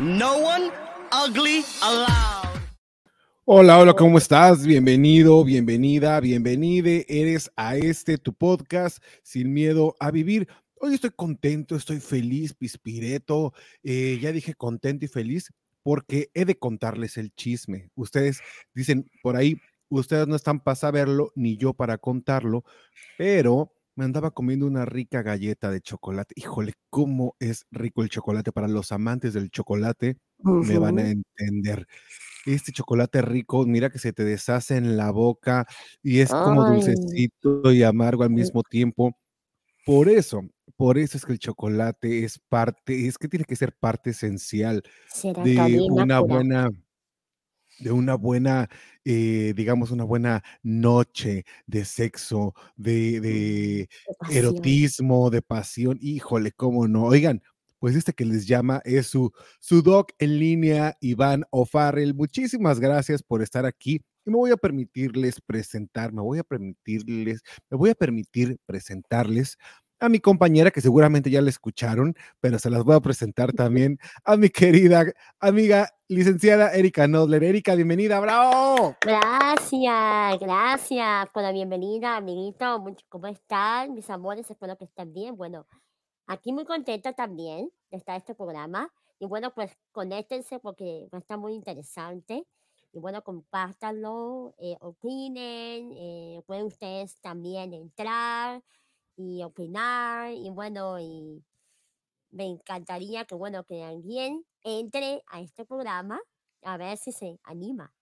No one ugly allowed. Hola, hola, ¿cómo estás? Bienvenido, bienvenida, bienvenide. Eres a este tu podcast Sin Miedo a Vivir. Hoy estoy contento, estoy feliz, pispireto. eh, ya dije contento y feliz porque he de contarles el chisme. Ustedes dicen por ahí, ustedes no están para saberlo ni yo para contarlo, pero me andaba comiendo una rica galleta de chocolate. Híjole, cómo es rico el chocolate para los amantes del chocolate. Me van a entender este chocolate rico, mira que se te deshace en la boca y es como Ay. dulcecito y amargo al mismo tiempo. Por eso, por eso es que el chocolate es parte, es que tiene que ser parte esencial de Serotonina una pura. buena, de una buena, eh, digamos, una buena noche de sexo, de, de de pasión. erotismo, de pasión. Híjole, cómo no. Oigan, pues este que les llama es su, su doc en línea, Iván O'Farrell. Muchísimas gracias por estar aquí. Y me voy a permitirles presentar, me voy a permitirles, me voy a permitir presentarles a mi compañera que seguramente ya la escucharon, pero se las voy a presentar también a mi querida amiga licenciada Erika Nodler. Erika, bienvenida, bravo. Gracias, gracias por la bienvenida, amiguito. ¿Cómo están, mis amores? Espero que estén bien. Bueno, aquí muy contenta también de estar en este programa. Y bueno, pues conéctense porque va a estar muy interesante. Y bueno, compártanlo, eh, opinen, eh, pueden ustedes también entrar y opinar. Y bueno, y me encantaría que, bueno, que alguien entre a este programa a ver si se anima.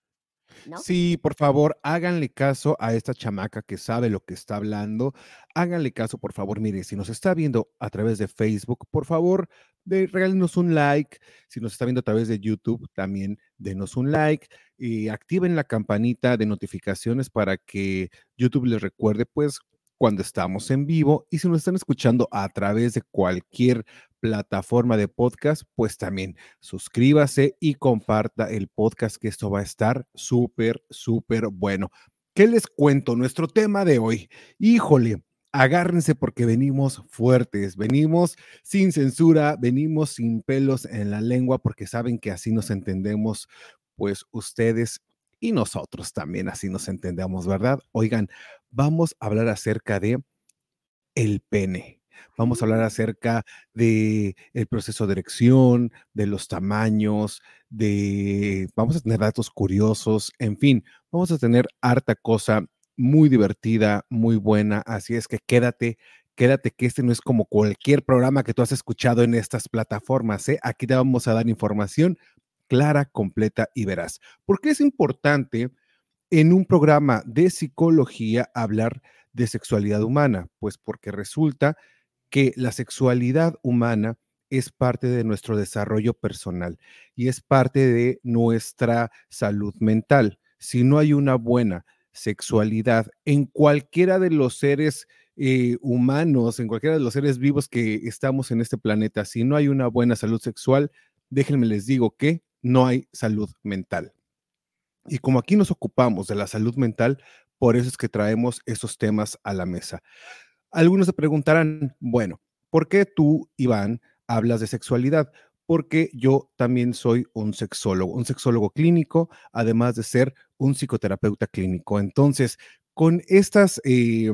Sí, por favor, háganle caso a esta chamaca que sabe lo que está hablando. Háganle caso, por favor. Mire, si nos está viendo a través de Facebook, por favor, de, regálenos un like. Si nos está viendo a través de YouTube, también denos un like. Y activen la campanita de notificaciones para que YouTube les recuerde, pues, cuando estamos en vivo. Y si nos están escuchando a través de cualquier plataforma de podcast, pues también suscríbase y comparta el podcast, que esto va a estar súper, súper bueno. ¿Qué les cuento? Nuestro tema de hoy. Híjole, agárrense porque venimos fuertes, venimos sin censura, venimos sin pelos en la lengua porque saben que así nos entendemos, pues ustedes y nosotros también así nos entendemos, ¿verdad? Oigan, vamos a hablar acerca de el pene. Vamos a hablar acerca de el proceso de erección, de los tamaños, de vamos a tener datos curiosos, en fin, vamos a tener harta cosa muy divertida, muy buena, así es que quédate, quédate que este no es como cualquier programa que tú has escuchado en estas plataformas, ¿eh? Aquí te vamos a dar información clara, completa y veraz. ¿Por qué es importante en un programa de psicología hablar de sexualidad humana? Pues porque resulta que la sexualidad humana es parte de nuestro desarrollo personal y es parte de nuestra salud mental. Si no hay una buena sexualidad en cualquiera de los seres eh, humanos, en cualquiera de los seres vivos que estamos en este planeta, si no hay una buena salud sexual, déjenme les digo que no hay salud mental. Y como aquí nos ocupamos de la salud mental, por eso es que traemos esos temas a la mesa. Algunos se preguntarán, bueno, ¿por qué tú, Iván, hablas de sexualidad? Porque yo también soy un sexólogo, un sexólogo clínico, además de ser un psicoterapeuta clínico. Entonces, con estas, eh,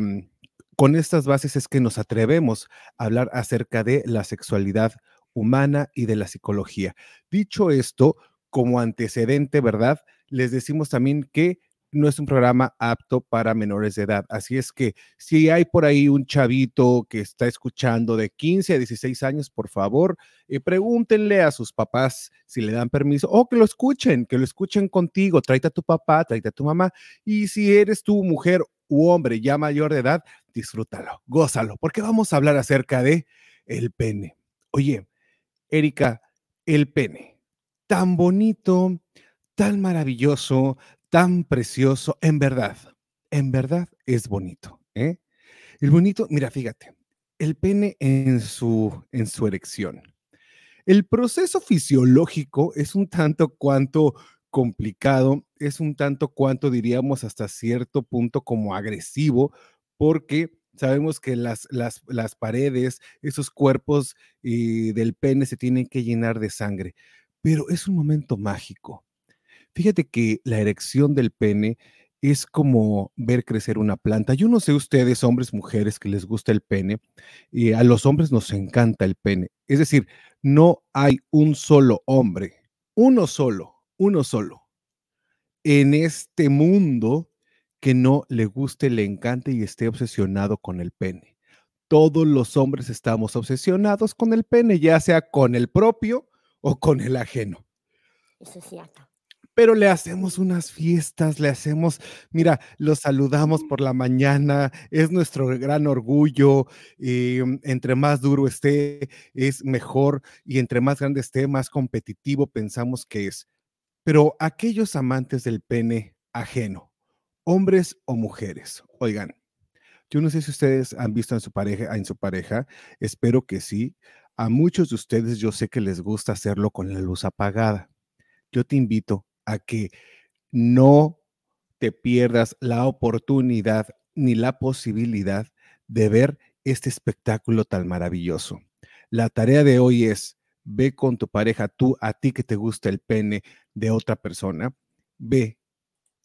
con estas bases es que nos atrevemos a hablar acerca de la sexualidad humana y de la psicología. Dicho esto, como antecedente, ¿verdad? Les decimos también que no es un programa apto para menores de edad. Así es que si hay por ahí un chavito que está escuchando de 15 a 16 años, por favor, eh, pregúntenle a sus papás si le dan permiso o que lo escuchen, que lo escuchen contigo. Tráete a tu papá, tráete a tu mamá. Y si eres tu mujer u hombre ya mayor de edad, disfrútalo, gózalo, porque vamos a hablar acerca de el pene. Oye, Erika, el pene, tan bonito, tan maravilloso, tan precioso, en verdad, en verdad es bonito. ¿eh? El bonito, mira, fíjate, el pene en su, en su erección. El proceso fisiológico es un tanto cuanto complicado, es un tanto cuanto diríamos hasta cierto punto como agresivo, porque sabemos que las, las, las paredes, esos cuerpos eh, del pene se tienen que llenar de sangre, pero es un momento mágico. Fíjate que la erección del pene es como ver crecer una planta. Yo no sé ustedes, hombres, mujeres, que les gusta el pene, y a los hombres nos encanta el pene. Es decir, no hay un solo hombre, uno solo, uno solo, en este mundo que no le guste, le encante y esté obsesionado con el pene. Todos los hombres estamos obsesionados con el pene, ya sea con el propio o con el ajeno. Eso es cierto pero le hacemos unas fiestas, le hacemos, mira, lo saludamos por la mañana, es nuestro gran orgullo, mm, entre más duro esté, es mejor, y entre más grande esté, más competitivo pensamos que es. Pero aquellos amantes del pene ajeno, hombres o mujeres, oigan, yo no sé si ustedes han visto en su pareja, en su pareja, espero que sí. A muchos de ustedes yo sé que les gusta hacerlo con la luz apagada. Yo te invito a que no te pierdas la oportunidad ni la posibilidad de ver este espectáculo tan maravilloso. La tarea de hoy es, ve con tu pareja, tú, a ti que te gusta el pene de otra persona, ve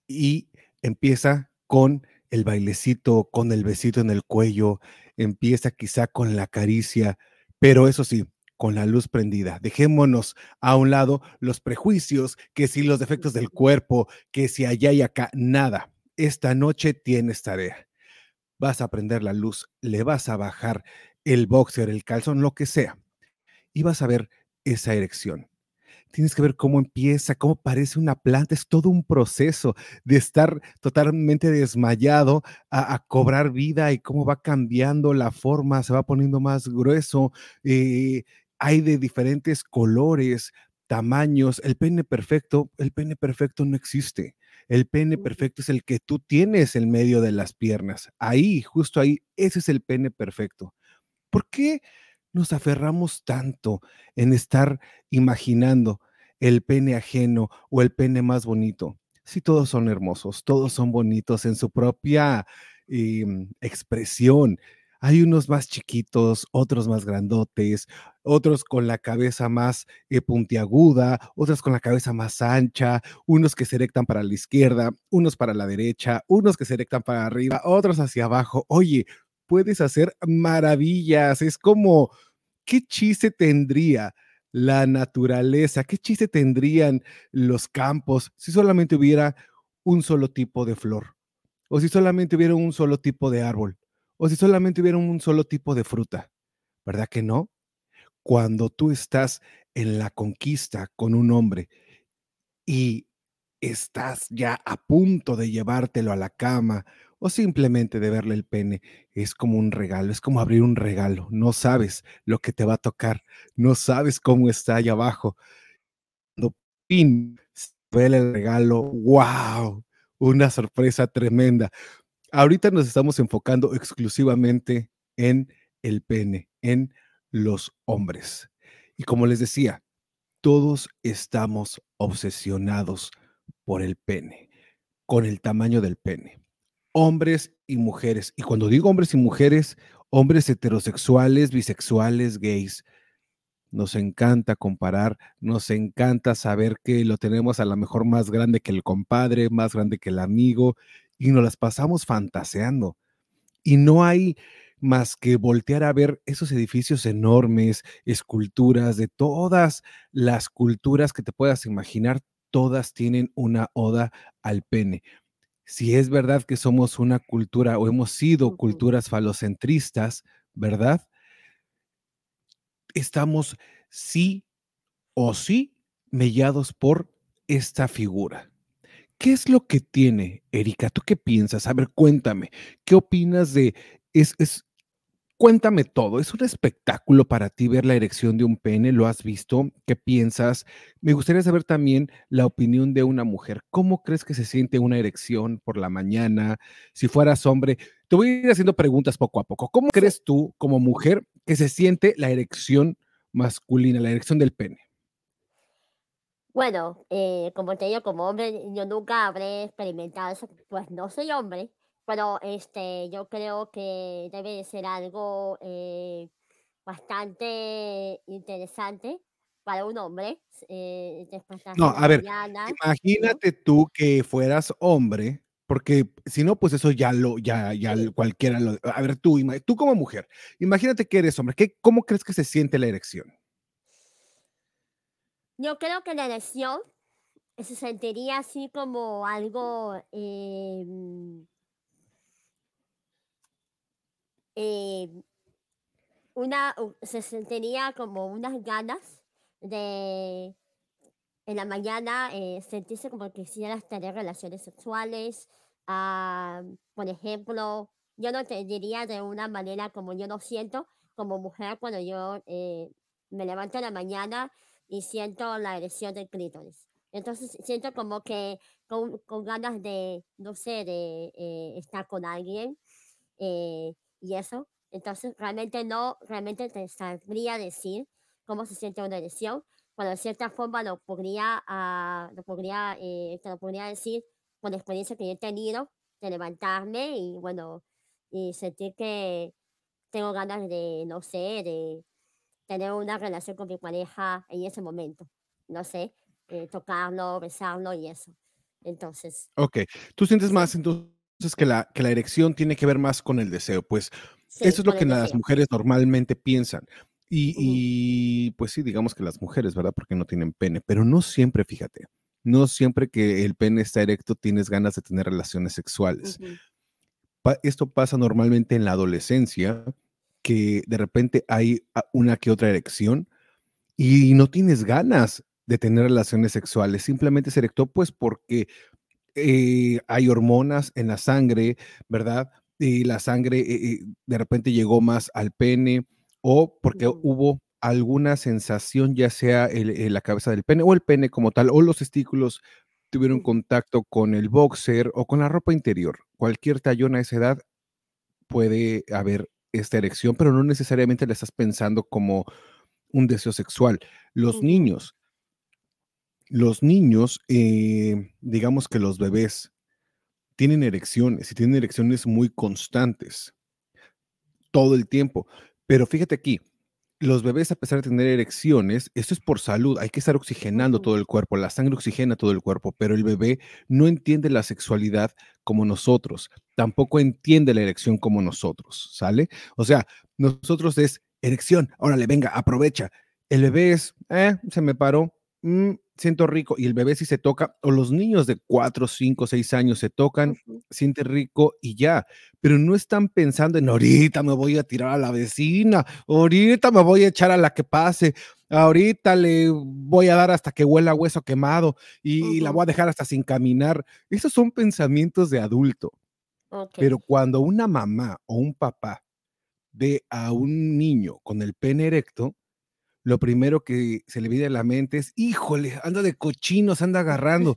y empieza con el bailecito, con el besito en el cuello, empieza quizá con la caricia, pero eso sí, con la luz prendida. Dejémonos a un lado los prejuicios, que si los defectos del cuerpo, que si allá y acá, nada. Esta noche tienes tarea. Vas a prender la luz, le vas a bajar el boxer, el calzón, lo que sea, y vas a ver esa erección tienes que ver cómo empieza, cómo parece una planta, es todo un proceso de estar totalmente desmayado a, cobrar vida y cómo va cambiando la forma, se va poniendo más grueso, eh, hay de diferentes colores, tamaños, el pene perfecto, el pene perfecto no existe. El pene perfecto es el que tú tienes en medio de las piernas. Ahí, justo ahí, ese es el pene perfecto. ¿Por qué nos aferramos tanto en estar imaginando el pene ajeno o el pene más bonito? Si todos son hermosos, todos son bonitos en su propia em, expresión. Hay unos más chiquitos, otros más grandotes, otros con la cabeza más eh, puntiaguda, otros con la cabeza más ancha, unos que se erectan para la izquierda, unos para la derecha, unos que se erectan para arriba, otros hacia abajo. Oye, puedes hacer maravillas. Es como, ¿qué chiste tendría la naturaleza? ¿Qué chiste tendrían los campos si solamente hubiera un solo tipo de flor? O si solamente hubiera un solo tipo de árbol o si solamente hubiera un solo tipo de fruta. ¿Verdad que no? Cuando tú estás en la conquista con un hombre y estás ya a punto de llevártelo a la cama o simplemente de verle el pene, es como un regalo, es como abrir un regalo. No sabes lo que te va a tocar, no sabes cómo está allá abajo. Cuando pin, ve el regalo, wow, una sorpresa tremenda. Ahorita nos estamos enfocando exclusivamente en el pene, en los hombres. Y como les decía, todos estamos obsesionados por el pene, con el tamaño del pene. Hombres y mujeres. Y cuando digo hombres y mujeres, hombres heterosexuales, bisexuales, gays. Nos encanta comparar, nos encanta saber que lo tenemos a lo mejor más grande que el compadre, más grande que el amigo, y nos las pasamos fantaseando. Y no hay más que voltear a ver esos edificios enormes, esculturas de todas las culturas que te puedas imaginar, todas tienen una oda al pene. Si es verdad que somos una cultura o hemos sido culturas falocentristas, ¿verdad? Estamos sí o sí mellados por esta figura. ¿Qué es lo que tiene, Erika? ¿Tú qué piensas? A ver, cuéntame, ¿qué opinas de es es cuéntame todo, ¿es un espectáculo para ti ver la erección de un pene? ¿Lo has visto? ¿Qué piensas? Me gustaría saber también la opinión de una mujer. ¿Cómo crees que se siente una erección por la mañana? Si fueras hombre, te voy a ir haciendo preguntas poco a poco. ¿Cómo crees tú, como mujer, que se siente la erección masculina, la erección del pene? Bueno, eh, como te digo, como hombre, yo nunca habré experimentado eso, pues no soy hombre, pero este, yo creo que debe de ser algo eh, bastante interesante para un hombre, eh, No, a ver, mañana. Imagínate tú que fueras hombre, porque si no, pues eso ya lo, ya, ya Sí, cualquiera lo. A ver, tú, tú como mujer, imagínate que eres hombre, ¿qué, ¿cómo crees que se siente la erección? yo creo que la elección se sentiría así como algo eh, mm, eh, una, se sentiría como unas ganas de en la mañana eh, sentirse como que quisieras tener relaciones sexuales. ah, por ejemplo, yo no te diría de una manera como yo lo siento como mujer cuando yo eh, me levanto en la mañana y siento la erección del clítoris. Entonces siento como que con, con ganas de, no sé, de eh, estar con alguien eh, y eso. Entonces realmente no, realmente te sabría decir cómo se siente una erección bueno, de cierta forma lo podría, ah, lo podría, eh, te lo podría decir por la experiencia que yo he tenido de levantarme y bueno, y sentir que tengo ganas de, no sé, de tener una relación con mi pareja en ese momento, no sé, eh, tocarlo, besarlo y eso. Entonces, Ok, tú sientes más entonces que la, que la erección tiene que ver más con el deseo, pues sí, eso es lo que las mujeres normalmente piensan. Y, y, pues sí, digamos que las mujeres, ¿verdad? Porque no tienen pene, pero no siempre, fíjate, no siempre que el pene está erecto tienes ganas de tener relaciones sexuales. Pa- esto pasa normalmente en la adolescencia, que de repente hay a- una que otra erección y no tienes ganas de tener relaciones sexuales, simplemente se erectó pues porque eh, hay hormonas en la sangre, ¿verdad? Y la sangre eh, eh, de repente llegó más al pene o porque hubo alguna sensación, ya sea el- eh, la cabeza del pene o el pene como tal, o los testículos tuvieron contacto con el boxer o con la ropa interior. Cualquier tallón a esa edad puede haber esta erección, pero no necesariamente la estás pensando como un deseo sexual. Los niños, los niños, eh, digamos que los bebés tienen erecciones y tienen erecciones muy constantes todo el tiempo. Pero fíjate aquí, los bebés, a pesar de tener erecciones, esto es por salud, hay que estar oxigenando todo el cuerpo, la sangre oxigena todo el cuerpo, pero el bebé no entiende la sexualidad como nosotros, tampoco entiende la erección como nosotros, ¿sale? O sea, nosotros es erección, órale, venga, aprovecha. El bebé es, eh, se me paró, mm, siento rico, y el bebé si se toca, o los niños de 4, 5, 6 años se tocan, siente rico y ya, pero no están pensando en ahorita me voy a tirar a la vecina, ahorita me voy a echar a la que pase, ahorita le voy a dar hasta que huela hueso quemado y la voy a dejar hasta sin caminar. Esos son pensamientos de adulto, pero cuando una mamá o un papá ve a un niño con el pene erecto, lo primero que se le viene a la mente es, híjole, anda de cochinos, anda agarrando,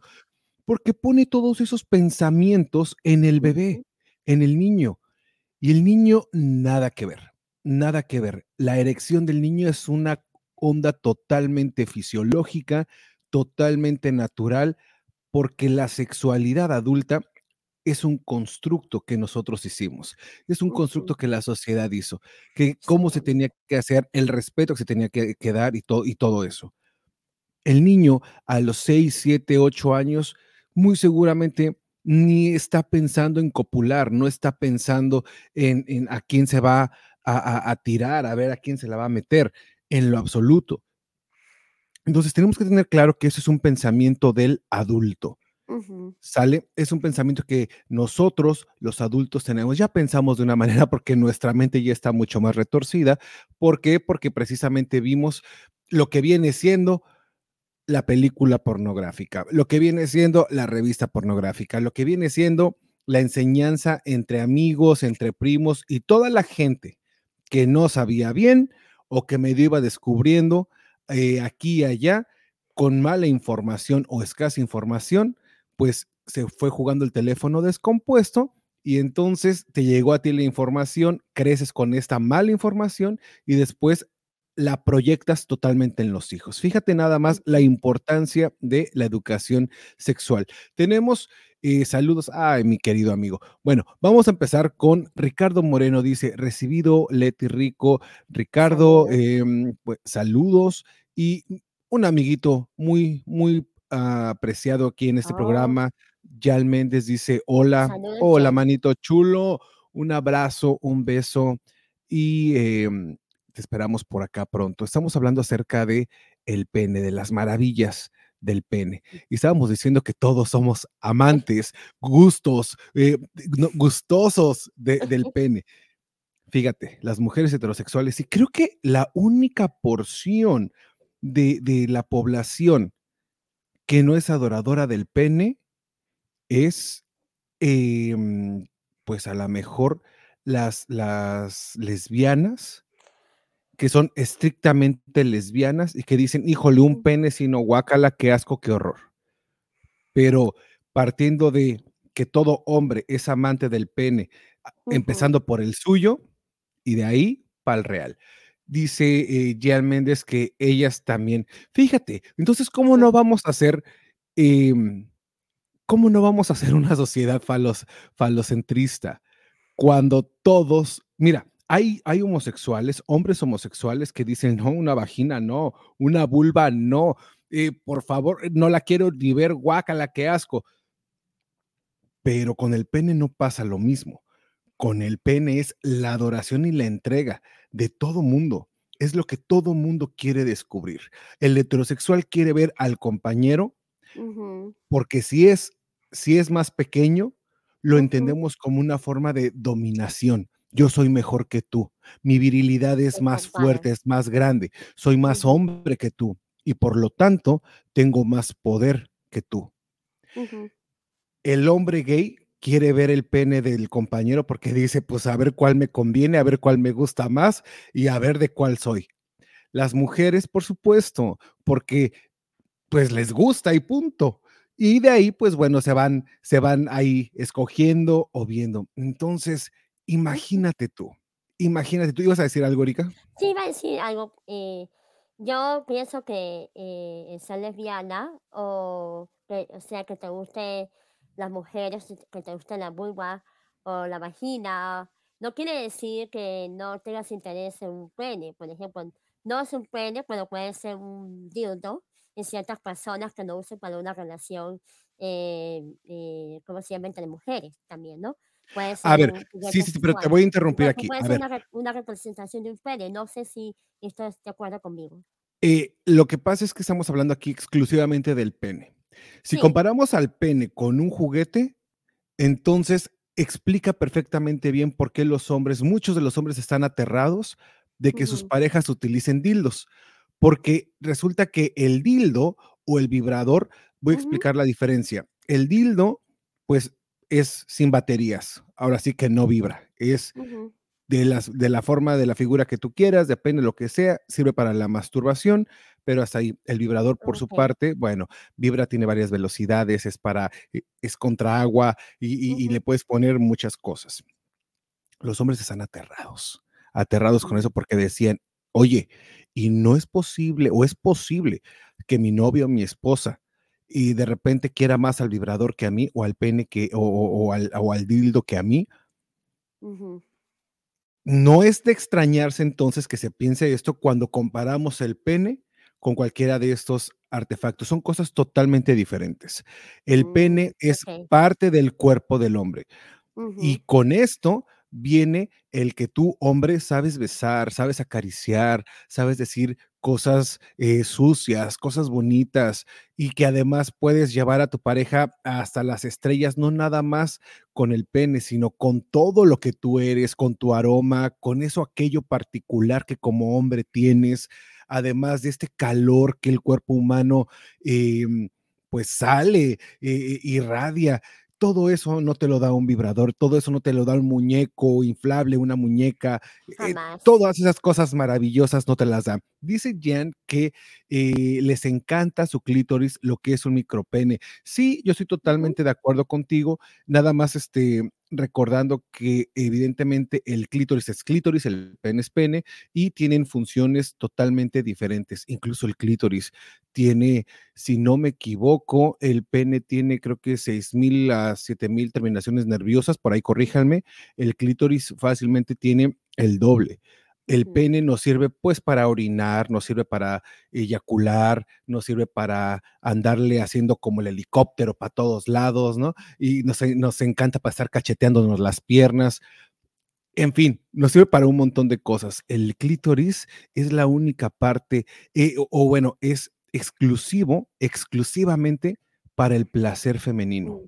porque pone todos esos pensamientos en el bebé, en el niño. Y el niño, nada que ver, nada que ver. La erección del niño es una onda totalmente fisiológica, totalmente natural, porque la sexualidad adulta es un constructo que nosotros hicimos, es un constructo que la sociedad hizo, que cómo se tenía que hacer, el respeto que se tenía que, que dar y, todo y todo eso. El niño a los 6, 7, 8 años muy seguramente ni está pensando en copular, no está pensando en, en a quién se va a, a, a, tirar, a ver a quién se la va a meter, en lo absoluto. Entonces tenemos que tener claro que eso es un pensamiento del adulto. ¿Sale? Es un pensamiento que nosotros, los adultos, tenemos. Ya pensamos de una manera porque nuestra mente ya está mucho más retorcida. ¿Por qué? Porque precisamente vimos lo que viene siendo la película pornográfica, lo que viene siendo la revista pornográfica, lo que viene siendo la enseñanza entre amigos, entre primos y toda la gente que no sabía bien o que medio iba descubriendo eh, aquí y allá con mala información o escasa información, pues se fue jugando el teléfono descompuesto y entonces te llegó a ti la información, creces con esta mala información y después la proyectas totalmente en los hijos. Fíjate nada más la importancia de la educación sexual. Tenemos eh, saludos. Ay, mi querido amigo. Bueno, vamos a empezar con Ricardo Moreno. Dice, recibido Leti Rico. Ricardo, eh, pues, saludos y un amiguito muy, muy ah, apreciado aquí en este Oh, programa. Yal Méndez dice, hola, hola, manito chulo. Un abrazo, un beso y em, te esperamos por acá pronto. Estamos hablando acerca de el pene, de las maravillas del pene. Y estábamos diciendo que todos somos amantes, gustos, eh, no, gustosos de- del pene. Fíjate, las mujeres heterosexuales, y creo que la única porción de, de la población que no es adoradora del pene es, em, pues a lo mejor las, las lesbianas que son estrictamente lesbianas y que dicen, híjole, un pene sino guácala, qué asco, qué horror. Pero partiendo de que todo hombre es amante del pene, empezando por el suyo y de ahí para el real. Dice eh, Jean Méndez que ellas también. Fíjate, entonces, ¿cómo no vamos a hacer, em, cómo no vamos a hacer una sociedad falos, falocentrista? cuando todos, mira, hay, hay homosexuales, hombres homosexuales que dicen, no, una vagina no, una vulva no, eh, por favor, no la quiero ni ver, guácala, qué asco. Pero con el pene no pasa lo mismo. Con el pene es la adoración y la entrega de todo mundo. Es lo que todo mundo quiere descubrir. El heterosexual quiere ver al compañero porque si es, si es más pequeño, lo entendemos como una forma de dominación. Yo soy mejor que tú. Mi virilidad es más fuerte, es más grande. Soy más hombre que tú y por lo tanto tengo más poder que tú. El hombre gay quiere ver el pene del compañero porque dice, pues a ver cuál me conviene, a ver cuál me gusta más y a ver de cuál soy. Las mujeres, por supuesto, porque pues les gusta y punto. Y de ahí, pues bueno, se van, se van ahí escogiendo o viendo. Entonces, imagínate tú, imagínate, ¿tú ibas a decir algo, Erika? Sí, iba a decir algo. eh, yo pienso que eh, ser lesbiana o, o sea, que te guste las mujeres, que te guste la vulva o la vagina, no quiere decir que no tengas interés en un pene. Por ejemplo, no es un pene, pero puede ser un dildo en ciertas personas que lo usen para una relación, eh, eh, ¿cómo se llama? Entre mujeres también, ¿no? Puede A ser ver, un sí, sí, pero te voy a interrumpir aquí. puede A ser ver, una, una representación de un pene. No sé si estás de acuerdo conmigo. eh, lo que pasa es que estamos hablando aquí exclusivamente del pene. Si Sí. comparamos al pene con un juguete, entonces explica perfectamente bien por qué los hombres, muchos de los hombres están aterrados de que sus parejas utilicen dildos, porque resulta que el dildo o el vibrador, voy a explicar la diferencia. El dildo, pues, es sin baterías, ahora sí que no vibra, es de, las, de la forma, de la figura que tú quieras, depende de lo que sea, sirve para la masturbación, pero hasta ahí. El vibrador, por su parte, bueno, vibra, tiene varias velocidades, es para, eh, es contra agua y, y- le puedes poner muchas cosas. Los hombres están aterrados, aterrados con eso porque decían, oye, y no es posible, o es posible que mi novio o mi esposa y de repente quiera más al vibrador que a mí, o al pene que, o, o- o al, o al dildo que a mí. No es de extrañarse entonces que se piense esto cuando comparamos el pene con cualquiera de estos artefacto, son cosas totalmente diferentes. El Mm, pene es parte del cuerpo del hombre. Y con esto viene el que tú, hombre, sabes besar, sabes acariciar, sabes decir cosas, eh, sucias, cosas bonitas, y que además puedes llevar a tu pareja hasta las estrellas, no nada más con el pene, sino con todo lo que tú eres, con tu aroma, con eso aquello particular que como hombre tienes, además de este calor que el cuerpo humano, em, pues sale, eh, irradia. Todo eso no te lo da un vibrador, todo eso no te lo da un muñeco inflable, una muñeca, eh, todas esas cosas maravillosas no te las dan. Dice Jan que, eh, les encanta su clítoris, lo que es un micropene. Sí, yo estoy totalmente de acuerdo contigo, nada más, este, recordando que evidentemente el clítoris es clítoris, el pene es pene, y tienen funciones totalmente diferentes. Incluso el clítoris tiene, si no me equivoco, el pene tiene creo que 6000 a 7000 terminaciones nerviosas, por ahí corríjanme, el clítoris fácilmente tiene el doble. El pene nos sirve, pues, para orinar, nos sirve para eyacular, nos sirve para andarle haciendo como el helicóptero para todos lados, ¿no? Y nos nos encanta para estar cacheteándonos las piernas. En fin, nos sirve para un montón de cosas. El clítoris es la única parte, eh, o o bueno, es exclusivo, exclusivamente para el placer femenino.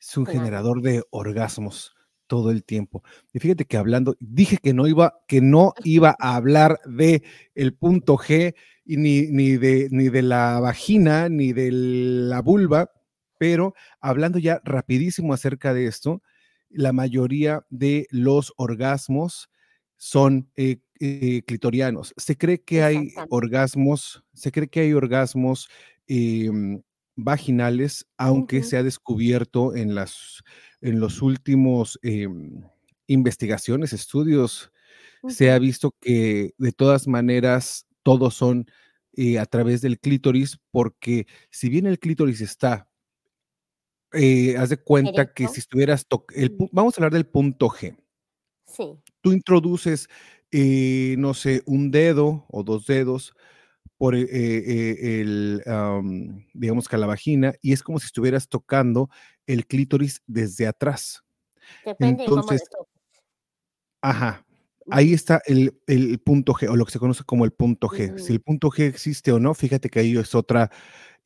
Es un generador de orgasmos todo el tiempo. Y fíjate que hablando dije que no iba que no iba a hablar de el punto G, y ni ni de ni de la vagina, ni de la vulva, pero hablando ya rapidísimo acerca de esto, la mayoría de los orgasmos son, eh eh, clitorianos. Se cree que hay orgasmos se cree que hay orgasmos, em, vaginales, aunque se ha descubierto en las en los últimos, em, investigaciones, estudios, se ha visto que de todas maneras todos son, eh, a través del clítoris, porque si bien el clítoris está eh, haz de cuenta que si estuvieras el vamos a hablar del punto G. Sí. Tú introduces, eh, no sé, un dedo o 2 dedos por, eh eh, el, am, digamos que a la vagina, y es como si estuvieras tocando el clítoris desde atrás. Depende de cómo lo Entonces. Ajá, ahí está el el punto G, o lo que se conoce como el punto G. Si Ujú. el punto G existe o no, fíjate que ahí es otra,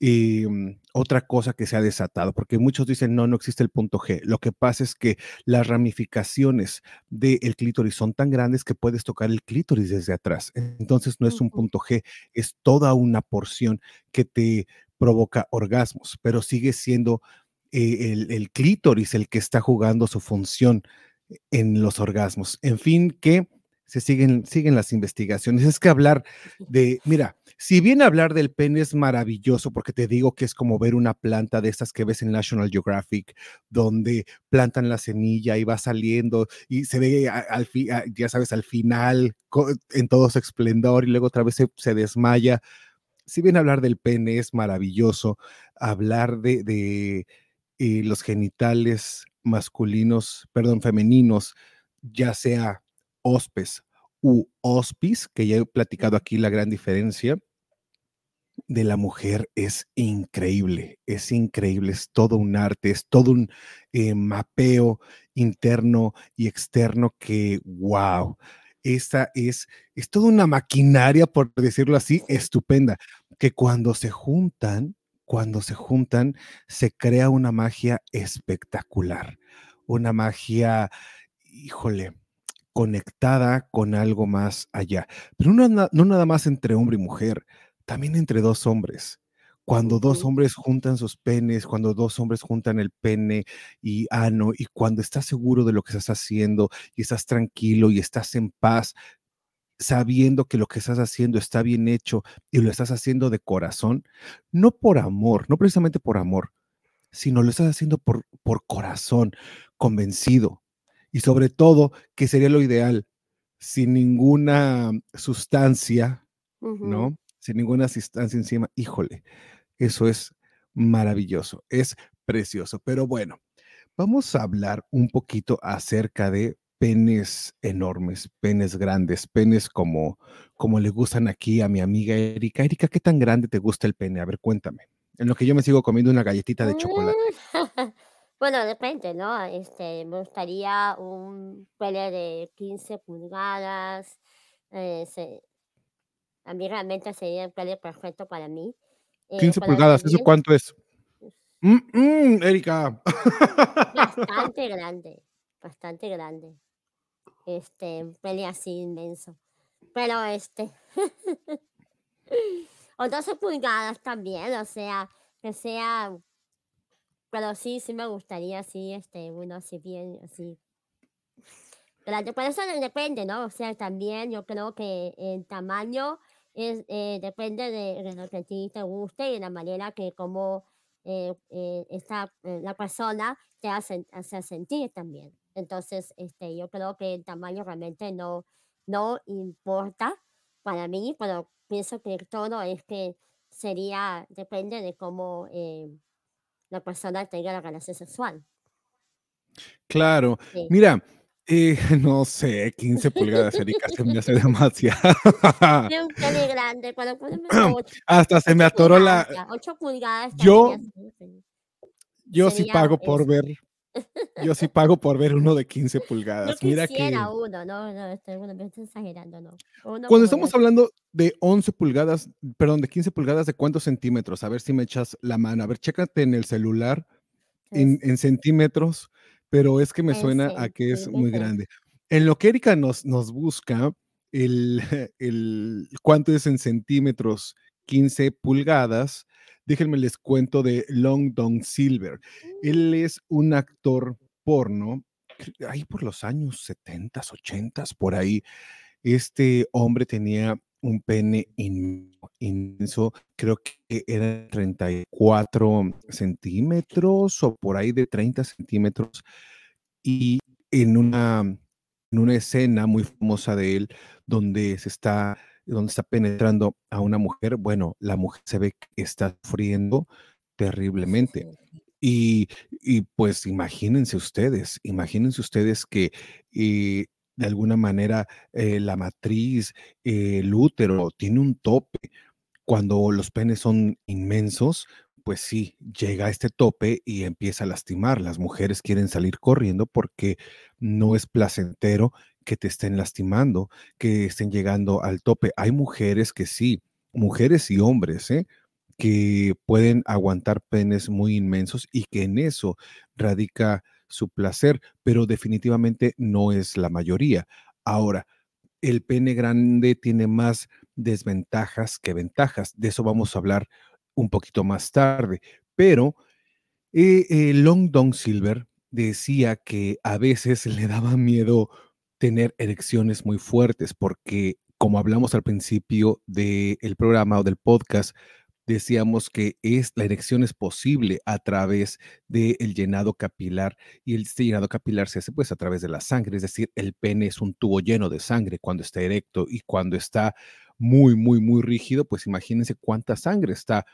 em, otra cosa que se ha desatado, porque muchos dicen: "No, no existe el punto G". Lo que pasa es que las ramificaciones del clítoris son tan grandes que puedes tocar el clítoris desde atrás. Entonces, no es un punto G, es toda una porción que te provoca orgasmos, pero sigue siendo, eh, el el clítoris el que está jugando su función en los orgasmos. En fin, que se siguen siguen las investigaciones. Es que hablar de mira, si bien hablar del pene es maravilloso, porque te digo que es como ver una planta de estas que ves en National Geographic, donde plantan la semilla y va saliendo y se ve al ya sabes, al final en todo su esplendor y luego otra vez se se desmaya. Si bien hablar del pene es maravilloso, hablar de de, eh, los genitales masculinos, perdón, femeninos, ya sea hospes u ospis, que ya he platicado aquí la gran diferencia de la mujer es increíble, es increíble, es todo un arte, es todo un, eh, mapeo interno y externo que, guau, esa es es toda una maquinaria, por decirlo así, Sí. estupenda, que cuando se juntan cuando se juntan, se crea una magia espectacular, una magia, híjole, conectada con algo más allá. Pero no na no nada más entre hombre y mujer, también entre 2 hombres. Cuando 2 Ujú. hombres juntan sus penes, cuando 2 hombres juntan el pene y ano, y cuando estás seguro de lo que estás haciendo, y estás tranquilo, y estás en paz, sabiendo que lo que estás haciendo está bien hecho, y lo estás haciendo de corazón, no por amor, no precisamente por amor, sino lo estás haciendo por por corazón, convencido. Y sobre todo, que sería lo ideal, sin ninguna sustancia. ¿no? Sin ninguna sustancia encima. Híjole, eso es maravilloso, es precioso. Pero bueno, vamos a hablar un poquito acerca de penes enormes, penes grandes, penes como, como le gustan aquí a mi amiga Erika. Erika, ¿qué tan grande te gusta el pene? A ver, cuéntame. En lo que yo me sigo comiendo una galletita de chocolate. Bueno, depende, ¿no? Este, me gustaría un pene de 15 pulgadas. eh, se- a mí realmente sería el pene perfecto para mí. eh, 15 pero pulgadas, ¿eso cuánto es? Mm, mm, Erika. bastante grande, bastante grande. Este, un pene así inmenso. Pero este, o 12 pulgadas también, o sea, que sea, pero sí, sí me gustaría así, este, uno así bien, así. Pero eso de- depende, ¿no? O sea, también yo creo que el tamaño es, eh, depende de, de lo que a ti te guste y de la manera que como eh, eh, esta, eh, la persona te hace, hace sentir también. Entonces, este, yo creo que el tamaño realmente no, no importa para mí, pero pienso que todo es que sería, depende de cómo eh, la persona tenga la relación sexual. Claro. Sí. Mira, eh, no sé, 15 pulgadas, Erika, se me hace demasiado. Un pene grande, ocho, Hasta se me atoró la... ya, ocho pulgadas Yo, sí. yo sí pago por ver, yo sí pago por ver uno de 15 Yo pulgadas. Mira que uno, no, no, estoy, bueno, me estoy exagerando, no. Uno cuando estamos hablando de 11 pulgadas, perdón, de 15 pulgadas, ¿de cuántos centímetros? A ver si me echas la mano. A ver, chécate en el celular, en, centímetros, pero es que me en suena a que es muy grande. En lo que Erika nos, nos busca, el, el cuánto es en centímetros 15 pulgadas, déjenme les cuento de Long Don Silver. Él es un actor porno, ahí por los años 70, 80, por ahí. Este hombre tenía un pene in- inmenso, creo que era 34 centímetros o por ahí de 30 centímetros y en una, en una escena muy famosa de él donde se está, donde está penetrando a una mujer, bueno, la mujer se ve que está sufriendo terriblemente. Y, y pues imagínense ustedes, imagínense ustedes que eh, de alguna manera eh, la matriz, eh, el útero tiene un tope. Cuando los penes son inmensos, pues sí, llega a este tope y empieza a lastimar. Las mujeres quieren salir corriendo porque no es placentero que te estén lastimando, que estén llegando al tope. Hay mujeres que sí, mujeres y hombres, ¿eh? que pueden aguantar penes muy inmensos y que en eso radica su placer, pero definitivamente no es la mayoría. Ahora, el pene grande tiene más desventajas que ventajas. De eso vamos a hablar un poquito más tarde. Pero eh, eh, Long Don Silver decía que a veces le daba miedo tener erecciones muy fuertes porque, como hablamos al principio del programa o del podcast, decíamos que es, la erección es posible a través del llenado capilar y este llenado capilar se hace pues a través de la sangre, es decir, el pene es un tubo lleno de sangre cuando está erecto y cuando está muy, muy, muy rígido, pues imagínense cuánta sangre está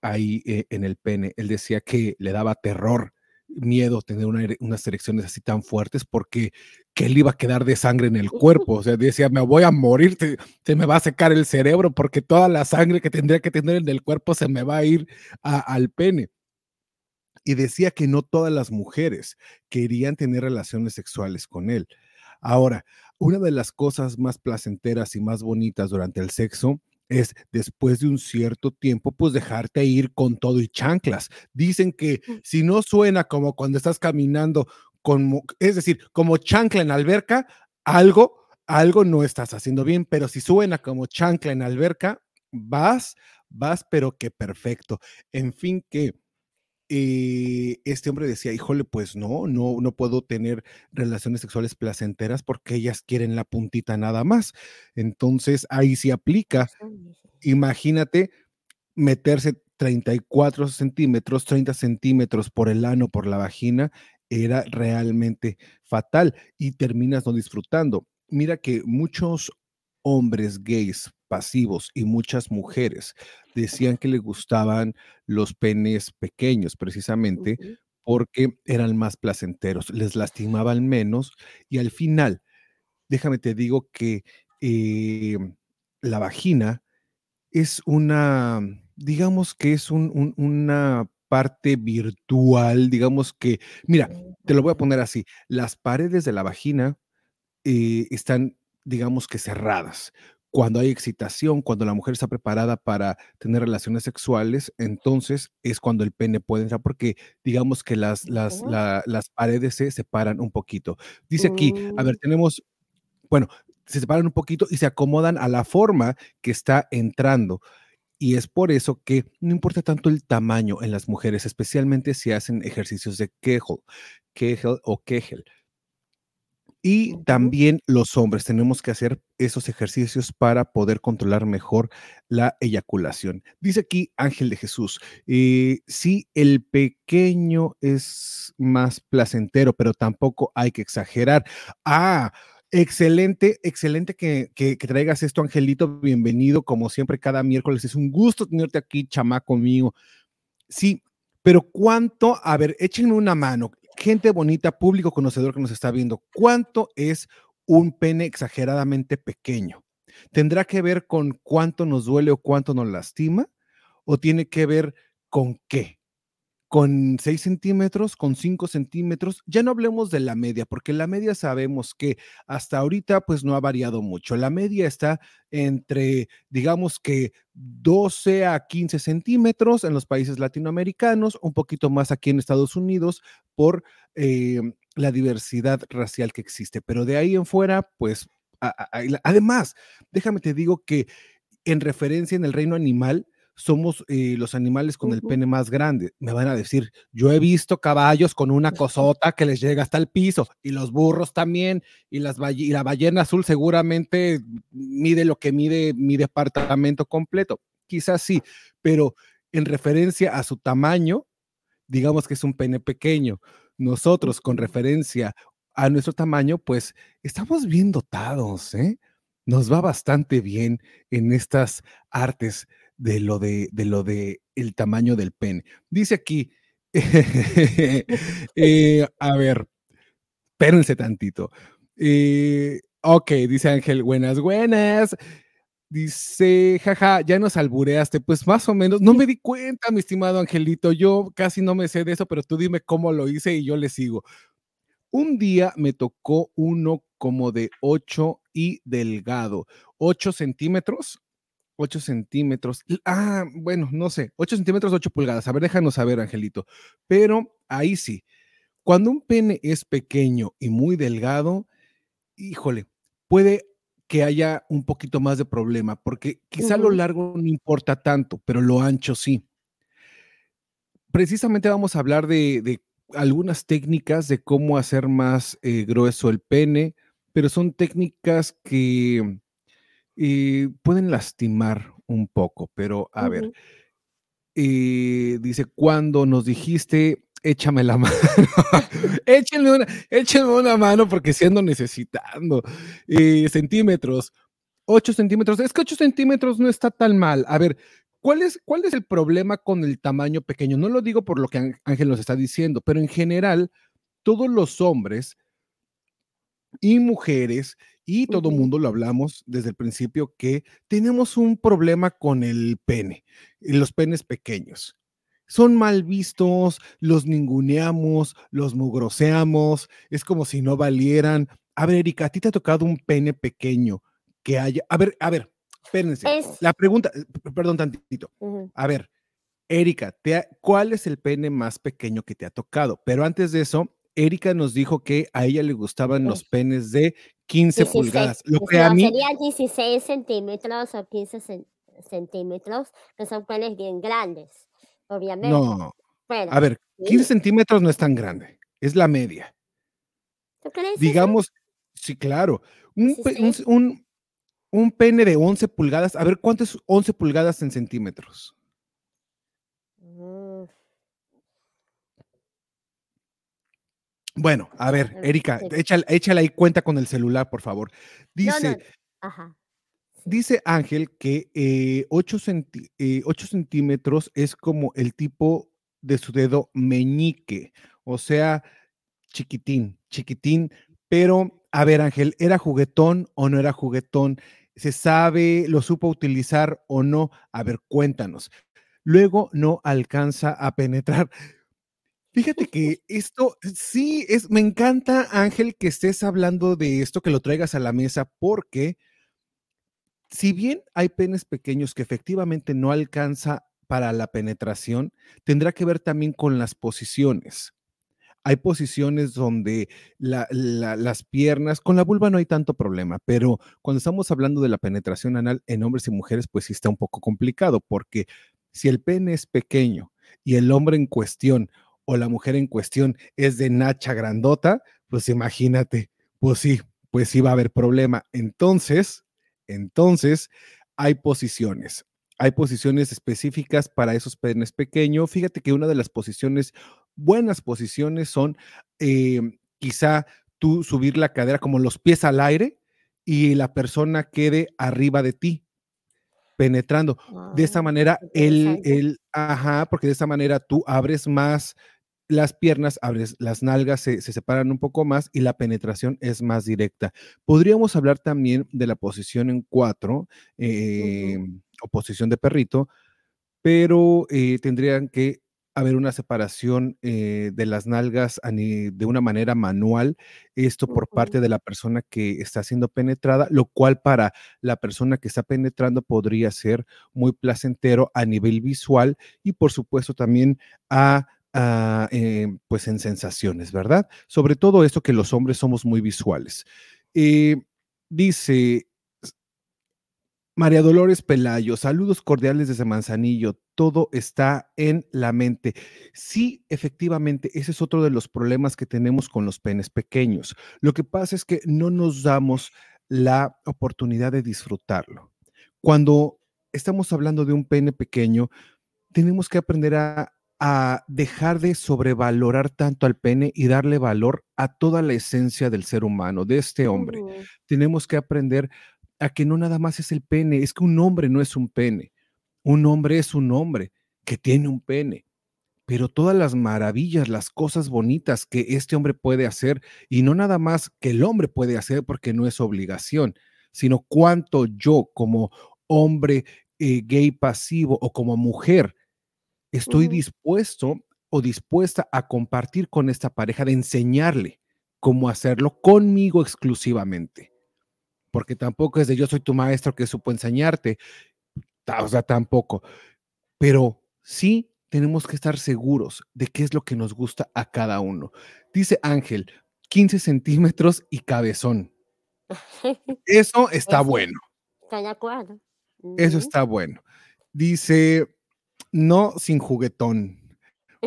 ahí eh, en el pene. Él decía que le daba terror, miedo tener una unas erecciones así tan fuertes porque que él iba a quedar de sangre en el cuerpo. O sea, decía, me voy a morir, te- se me va a secar el cerebro porque toda la sangre que tendría que tener en el cuerpo se me va a ir a- al pene. Y decía que no todas las mujeres querían tener relaciones sexuales con él. Ahora, una de las cosas más placenteras y más bonitas durante el sexo es después de un cierto tiempo, pues dejarte ir con todo y chanclas. Dicen que si no suena como cuando estás caminando, como, es decir, como chancla en alberca, algo, algo no estás haciendo bien, pero si suena como chancla en alberca, vas, vas, pero que perfecto. En fin, que eh, este hombre decía, híjole, pues no, no, no puedo tener relaciones sexuales placenteras porque ellas quieren la puntita nada más. Entonces ahí sí aplica. Imagínate meterse 34 centímetros, 30 centímetros por el ano, por la vagina, era realmente fatal y terminas no disfrutando. Mira que muchos hombres gays pasivos y muchas mujeres decían que les gustaban los penes pequeños, precisamente porque eran más placenteros, les lastimaban menos y al final, déjame te digo que em, la vagina es una, digamos que es una parte virtual, digamos que, mira, te lo voy a poner así, las paredes de la vagina eh, están, digamos que cerradas. Cuando hay excitación, cuando la mujer está preparada para tener relaciones sexuales, entonces es cuando el pene puede entrar, porque digamos que las, las, las paredes se separan un poquito. Dice aquí, a ver, mm. tenemos, bueno, se separan un poquito y se acomodan a la forma que está entrando. Y es por eso que no importa tanto el tamaño en las mujeres, especialmente si hacen ejercicios de Kegel, Kegel o Kegel. Y también los hombres tenemos que hacer esos ejercicios para poder controlar mejor la eyaculación. Dice aquí Ángel de Jesús, eh, sí, el pequeño es más placentero, pero tampoco hay que exagerar. Ah, Excelente, excelente que, traigas esto, Angelito. Bienvenido, como siempre, cada miércoles. Es un gusto tenerte aquí, chamaco mío. Sí, pero ¿cuánto? A ver, échenme una mano. Gente bonita, público conocedor que nos está viendo, ¿cuánto es un pene exageradamente pequeño? ¿Tendrá que ver con cuánto nos duele o cuánto nos lastima? ¿O tiene que ver con qué? Con 6 centímetros, con 5 centímetros. Ya no hablemos de la media, porque la media sabemos que hasta ahorita pues no ha variado mucho. La media está entre, digamos que 12 a 15 centímetros en los países latinoamericanos, un poquito más aquí en Estados Unidos por eh, la diversidad racial que existe. Pero de ahí en fuera, pues, además, déjame te digo que en referencia en el reino animal, somos eh, los animales con el pene más grande. Me van a decir, yo he visto caballos con una cosota que les llega hasta el piso y los burros también y, las y la ballena azul seguramente mide lo que mide mi departamento completo. Quizás sí, pero en referencia a su tamaño, digamos que es un pene pequeño. Nosotros con referencia a nuestro tamaño, pues estamos bien dotados, ¿eh? Nos va bastante bien en estas artes de lo de, de lo de el tamaño del pene. Dice aquí, eh, a ver, espérense tantito. Eh, ok, dice Ángel, buenas, buenas. Dice, jaja, ya nos albureaste. Pues más o menos, no me di cuenta, mi estimado Angelito. Yo casi no me sé de eso, pero tú dime cómo lo hice y yo le sigo. Un día me tocó uno como de 8 y delgado, 8 centímetros 8 centímetros. Ah, bueno, no sé, 8 centímetros, 8 pulgadas. A ver, déjanos saber, Angelito. Pero ahí sí, cuando un pene es pequeño y muy delgado, híjole, puede que haya un poquito más de problema, porque quizá lo largo no importa tanto, pero lo ancho sí. Precisamente vamos a hablar de, algunas técnicas de cómo hacer más eh, grueso el pene, pero son técnicas que y pueden lastimar un poco, pero a ver, eh, dice, cuando nos dijiste, échame la mano, échenme, una, échenme una mano porque siendo necesitando eh, centímetros, 8 centímetros, es que 8 centímetros no está tan mal. A ver, ¿cuál es, ¿cuál es el problema con el tamaño pequeño? No lo digo por lo que Ángel nos está diciendo, pero en general, todos los hombres y mujeres y todo el mundo lo hablamos desde el principio que tenemos un problema con el pene, los penes pequeños. Son mal vistos, los ninguneamos, los mugroseamos, es como si no valieran. A ver, Erika, a ti te ha tocado un pene pequeño que haya. A ver, a ver, espérense. La pregunta, eh, perdón tantito. A ver, Erika, ¿cuál es el pene más pequeño que te ha tocado? Pero antes de eso, Erika nos dijo que a ella le gustaban los penes de 15 pulgadas. Lo que a mí... Serían 16 centímetros o 15 centímetros, que son penes bien grandes, obviamente. No. a ver, 15 centímetros no es tan grande, es la media. ¿Tú crees Digamos, sí, claro. Un, un, un, pene de 11 pulgadas, a ver, ¿cuánto es 11 pulgadas en centímetros? Bueno, a ver, Erika, échale, échale, ahí cuenta con el celular, por favor. Dice, dice Ángel que 8, eh, eh, centímetros es como el tipo de su dedo meñique. O sea, chiquitín, chiquitín, pero a ver, Ángel, ¿era juguetón o no era juguetón? ¿Se sabe, lo supo utilizar o no? A ver, cuéntanos. Luego no alcanza a penetrar. Fíjate que esto sí es, me encanta, Ángel, que estés hablando de esto, que lo traigas a la mesa, porque si bien hay penes pequeños que efectivamente no alcanza para la penetración, tendrá que ver también con las posiciones. Hay posiciones donde las piernas, con la vulva no hay tanto problema, pero cuando estamos hablando de la penetración anal en hombres y mujeres, pues sí está un poco complicado, porque si el pene es pequeño y el hombre en cuestión o la mujer en cuestión es de nacha grandota, pues imagínate, pues sí, pues sí va a haber problema. Entonces, entonces hay posiciones. Hay posiciones específicas para esos penes pequeños. Fíjate que una de las posiciones, buenas posiciones, son eh, quizá tú subir la cadera como los pies al aire y la persona quede arriba de ti, penetrando. de esa manera, el, el, ajá, porque de esa manera tú abres más las piernas, abres las nalgas, se, separan un poco más y la penetración es más directa. Podríamos hablar también de la posición en cuatro eh, o posición de perrito, pero eh, tendrían que haber una separación eh, de las nalgas de una manera manual, esto por parte de la persona que está siendo penetrada, lo cual para la persona que está penetrando podría ser muy placentero a nivel visual y por supuesto también a Ah, eh, pues en sensaciones, ¿verdad? Sobre todo esto que los hombres somos muy visuales. Eh, dice María Dolores Pelayo, saludos cordiales desde Manzanillo, todo está en la mente. Sí, efectivamente, ese es otro de los problemas que tenemos con los penes pequeños. Lo que pasa es que no nos damos la oportunidad de disfrutarlo. Cuando estamos hablando de un pene pequeño, tenemos que aprender a a dejar de sobrevalorar tanto al pene y darle valor a toda la esencia del ser humano, de este hombre. Tenemos que aprender a que no nada más es el pene, es que un hombre no es un pene. Un hombre es un hombre que tiene un pene. Pero todas las maravillas, las cosas bonitas que este hombre puede hacer, y no nada más que el hombre puede hacer porque no es obligación, sino cuánto yo como hombre eh, gay pasivo o como mujer estoy dispuesto o dispuesta a compartir con esta pareja, de enseñarle cómo hacerlo conmigo exclusivamente. Porque tampoco es de yo soy tu maestro que supo enseñarte, o sea, tampoco. Pero sí tenemos que estar seguros de qué es lo que nos gusta a cada uno. Dice Ángel, 15 centímetros y cabezón. Eso está bueno. Está de acuerdo. Eso está bueno. Dice no sin juguetón.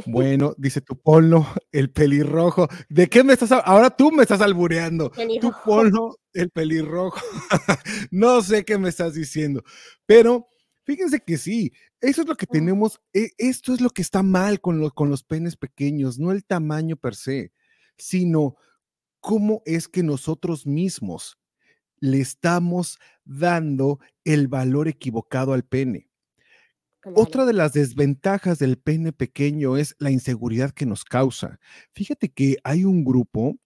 Bueno, dice tu polo, el pelirrojo. ¿De qué me estás? Ahora tú me estás albureando. Tu polo, el pelirrojo. no sé qué me estás diciendo, pero fíjense que sí, eso es lo que tenemos. E, esto es lo que está mal con los, con los penes pequeños, no el tamaño per se, sino cómo es que nosotros mismos le estamos dando el valor equivocado al pene. Otra de las desventajas del pene pequeño es la inseguridad que nos causa. Fíjate que hay un grupo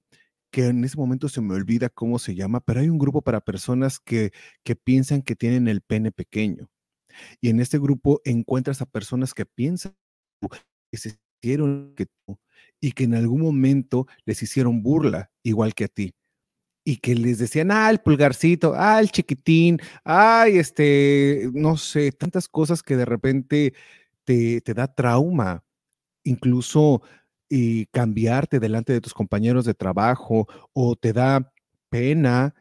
que en ese momento se me olvida cómo se llama, pero hay un grupo para personas que, que piensan que tienen el pene pequeño. Y en este grupo encuentras a personas que piensan que se hicieron que tú y que en algún momento les hicieron burla, igual que a ti y que les decían, ah, el pulgarcito, ah, el chiquitín, ay, este, no sé, tantas cosas que de repente te, te da trauma, incluso y cambiarte delante de tus compañeros de trabajo o te da pena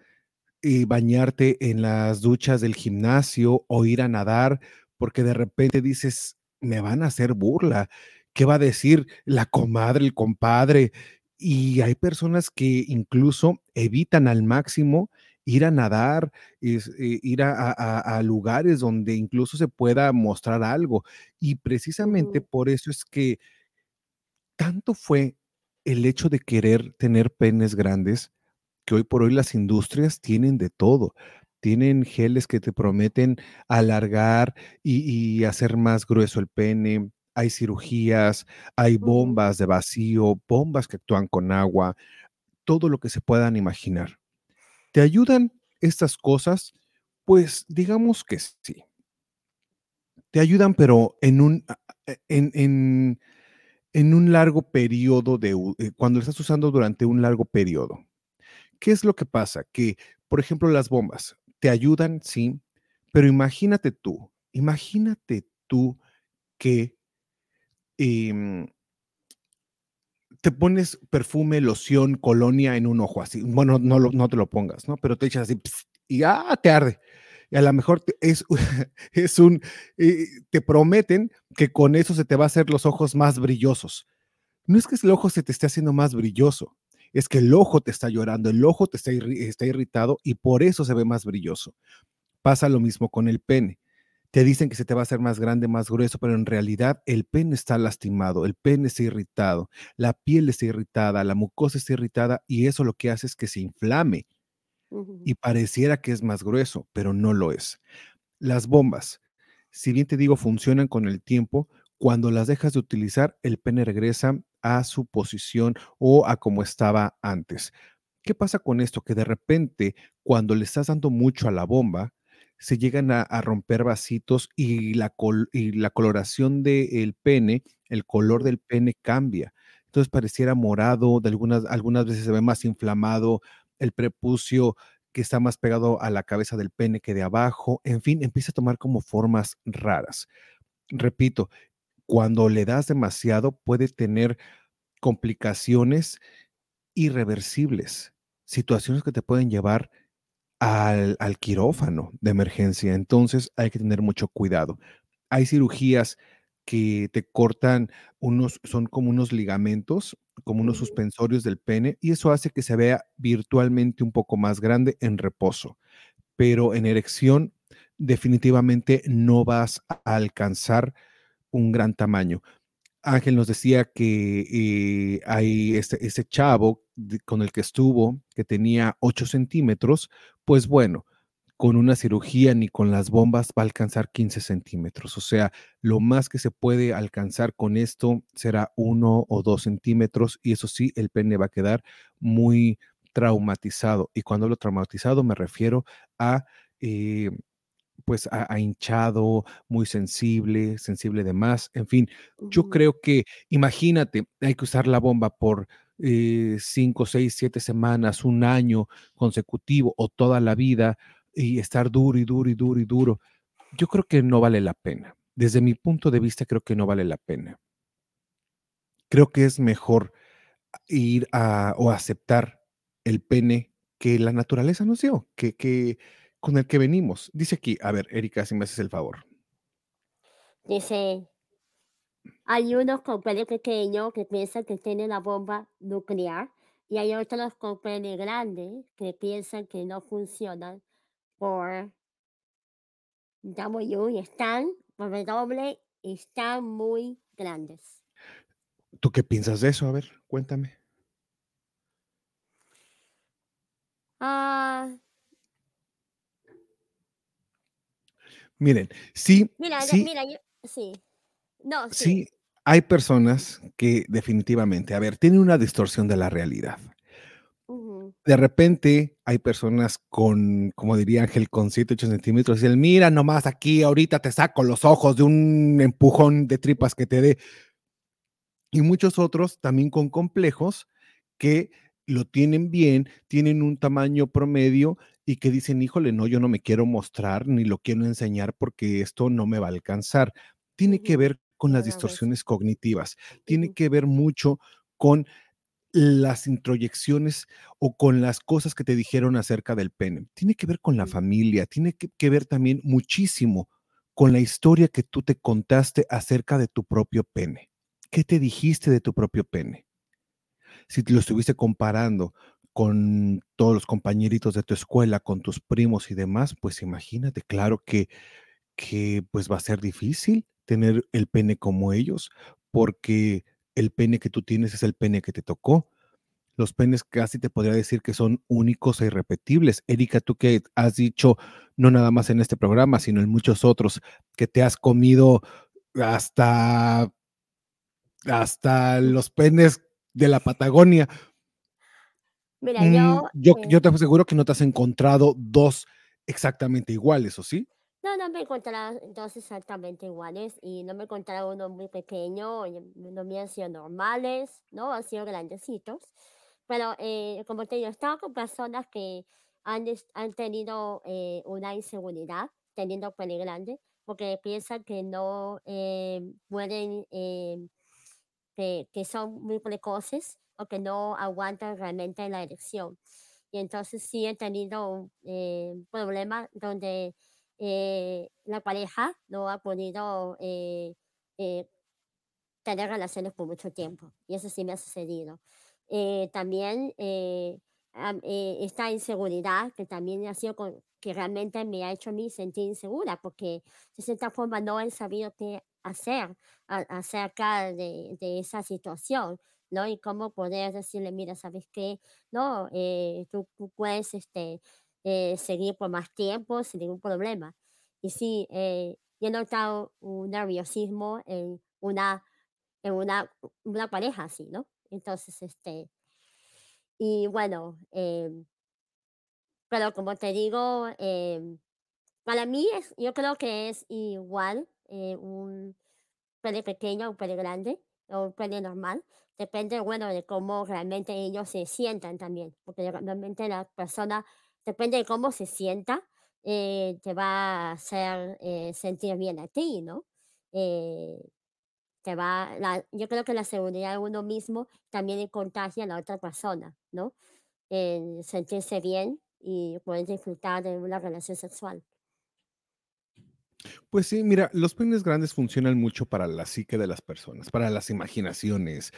y bañarte en las duchas del gimnasio o ir a nadar porque de repente dices, me van a hacer burla. ¿Qué va a decir la comadre, el compadre? Y hay personas que incluso evitan al máximo ir a nadar, eh, ir a, lugares donde incluso se pueda mostrar algo. Y precisamente por eso es que tanto fue el hecho de querer tener penes grandes, que hoy por hoy las industrias tienen de todo. Tienen geles que te prometen alargar y, y hacer más grueso el pene, hay cirugías, hay bombas de vacío, bombas que actúan con agua, todo lo que se puedan imaginar. ¿Te ayudan estas cosas? Pues digamos que sí. Te ayudan, pero en un, en, en- en un largo periodo de, eh, cuando lo estás usando durante un largo periodo. ¿Qué es lo que pasa? Que, por ejemplo, las bombas te ayudan, sí, pero imagínate tú, imagínate tú que em, te pones perfume, loción, colonia en un ojo así. Bueno, no, no te lo pongas, ¿no? Pero te echas así y ah, te arde. Y a lo mejor es, es un, eh, te prometen que con eso se te va a hacer los ojos más brillosos. No es que el ojo se te esté haciendo más brilloso, es que el ojo te está llorando, el ojo te está, está irritado y por eso se ve más brilloso. Pasa lo mismo con el pene. Te dicen que se te va a hacer más grande, más grueso, pero en realidad el pene está lastimado, el pene está irritado, la piel está irritada, la mucosa está irritada y eso lo que hace es que se inflame y pareciera que es más grueso, pero no lo es. Las bombas, si bien te digo, funcionan con el tiempo, cuando las dejas de utilizar, el pene regresa a su posición o a como estaba antes. ¿Qué pasa con esto? Que de repente, cuando le estás dando mucho a la bomba, se llegan a, a romper vasitos y la, col- y la coloración del pene, el color del pene cambia. Entonces pareciera morado, de algunas, algunas veces se ve más inflamado, el prepucio que está más pegado a la cabeza del pene que de abajo, en fin, empieza a tomar como formas raras. Repito, cuando le das demasiado puede tener complicaciones irreversibles, situaciones que te pueden llevar al, al quirófano de emergencia. Entonces hay que tener mucho cuidado. Hay cirugías que te cortan unos, son como unos ligamentos, como unos suspensorios del pene, y eso hace que se vea virtualmente un poco más grande en reposo pero en erección definitivamente no vas a alcanzar un gran tamaño. Ángel nos decía que eh, hay este, ese chavo con el que estuvo, que tenía 8 centímetros, pues bueno, con una cirugía ni con las bombas va a alcanzar 15 centímetros. O sea, lo más que se puede alcanzar con esto será uno o dos centímetros y eso sí, el pene va a quedar muy traumatizado. Y cuando hablo traumatizado me refiero a... eh, pues hinchado, muy sensible, sensible de más, en fin, yo creo que, imagínate, hay que usar la bomba por eh, cinco, seis, siete semanas, un año consecutivo o toda la vida y estar duro y duro y duro y duro. Yo creo que no vale la pena. Desde mi punto de vista, creo que no vale la pena. Creo que es mejor ir a o aceptar el pene que la naturaleza nos dio, que, que con el que venimos. Dice aquí, a ver, Erika, si me haces el favor. Dice, hay unos con pene pequeño que piensan que tienen la bomba nuclear y hay otros con pene grande que piensan que no funcionan por W y están por W y están muy grandes. ¿Tú qué piensas de eso? A ver, cuéntame. Ah, Miren, sí, mira, sí, mira, yo, sí. No, sí. sí, hay personas que definitivamente, a ver, tienen una distorsión de la realidad. De repente hay personas con, como diría Ángel, con 7, 8 centímetros, y dicen, mira nomás aquí, ahorita te saco los ojos de un empujón de tripas que te dé. Y muchos otros también con complejos que lo tienen bien, tienen un tamaño promedio y que dicen, híjole, no, yo no me quiero mostrar ni lo quiero enseñar porque esto no me va a alcanzar. Tiene que ver con las distorsiones cognitivas, tiene que ver mucho con las introyecciones o con las cosas que te dijeron acerca del pene. Tiene que ver con la familia, tiene que, que ver también muchísimo con la historia que tú te contaste acerca de tu propio pene. ¿Qué te dijiste de tu propio pene? Si te lo estuviste comparando con todos los compañeritos de tu escuela, con tus primos y demás, pues imagínate, claro que, que pues va a ser difícil tener el pene como ellos, porque el pene que tú tienes es el pene que te tocó. Los penes casi te podría decir que son únicos e irrepetibles. Erika, tú que has dicho, no nada más en este programa, sino en muchos otros, que te has comido hasta hasta los penes de la Patagonia. Mira, Mm, yo, yo, eh, yo te aseguro que no te has encontrado dos exactamente iguales, ¿o sí? no, no me encontraba dos exactamente iguales y no me encontraba uno muy pequeño, los míos han sido normales, ¿no? Han sido grandecitos. Pero eh, como te digo, he estado con personas que han, han tenido eh, una inseguridad teniendo pene grande porque piensan que no eh, pueden, que, que son muy precoces o que no aguantan realmente la erección. Y entonces sí he tenido eh, problemas donde eh, la pareja no ha podido eh, eh, tener relaciones por mucho tiempo. Y eso sí me ha sucedido. Eh, también eh, esta inseguridad que también ha sido con- que realmente me ha hecho a mí sentir insegura porque de cierta forma no he sabido qué hacer a- acerca de, de esa situación, ¿no? Y cómo poder decirle, mira, ¿sabes qué? No, eh, tú, puedes este, eh, seguir por más tiempo sin ningún problema. Y sí, eh, yo he notado un nerviosismo en una en una una pareja así, ¿no? Entonces, este, y bueno, em, pero como te digo, em, para mí es yo creo que es igual, un pene pequeño, un pene grande o un pene normal. Depende, bueno, de cómo realmente ellos se sientan también, porque realmente la persona, depende de cómo se sienta, eh, te va a hacer, eh, sentir bien a ti, ¿no? Eh te va yo creo que la seguridad de uno mismo también contagia a la otra persona, ¿no? El sentirse bien y poder disfrutar de una relación sexual. Pues sí, mira, los penes grandes funcionan mucho para la psique de las personas, para las imaginaciones,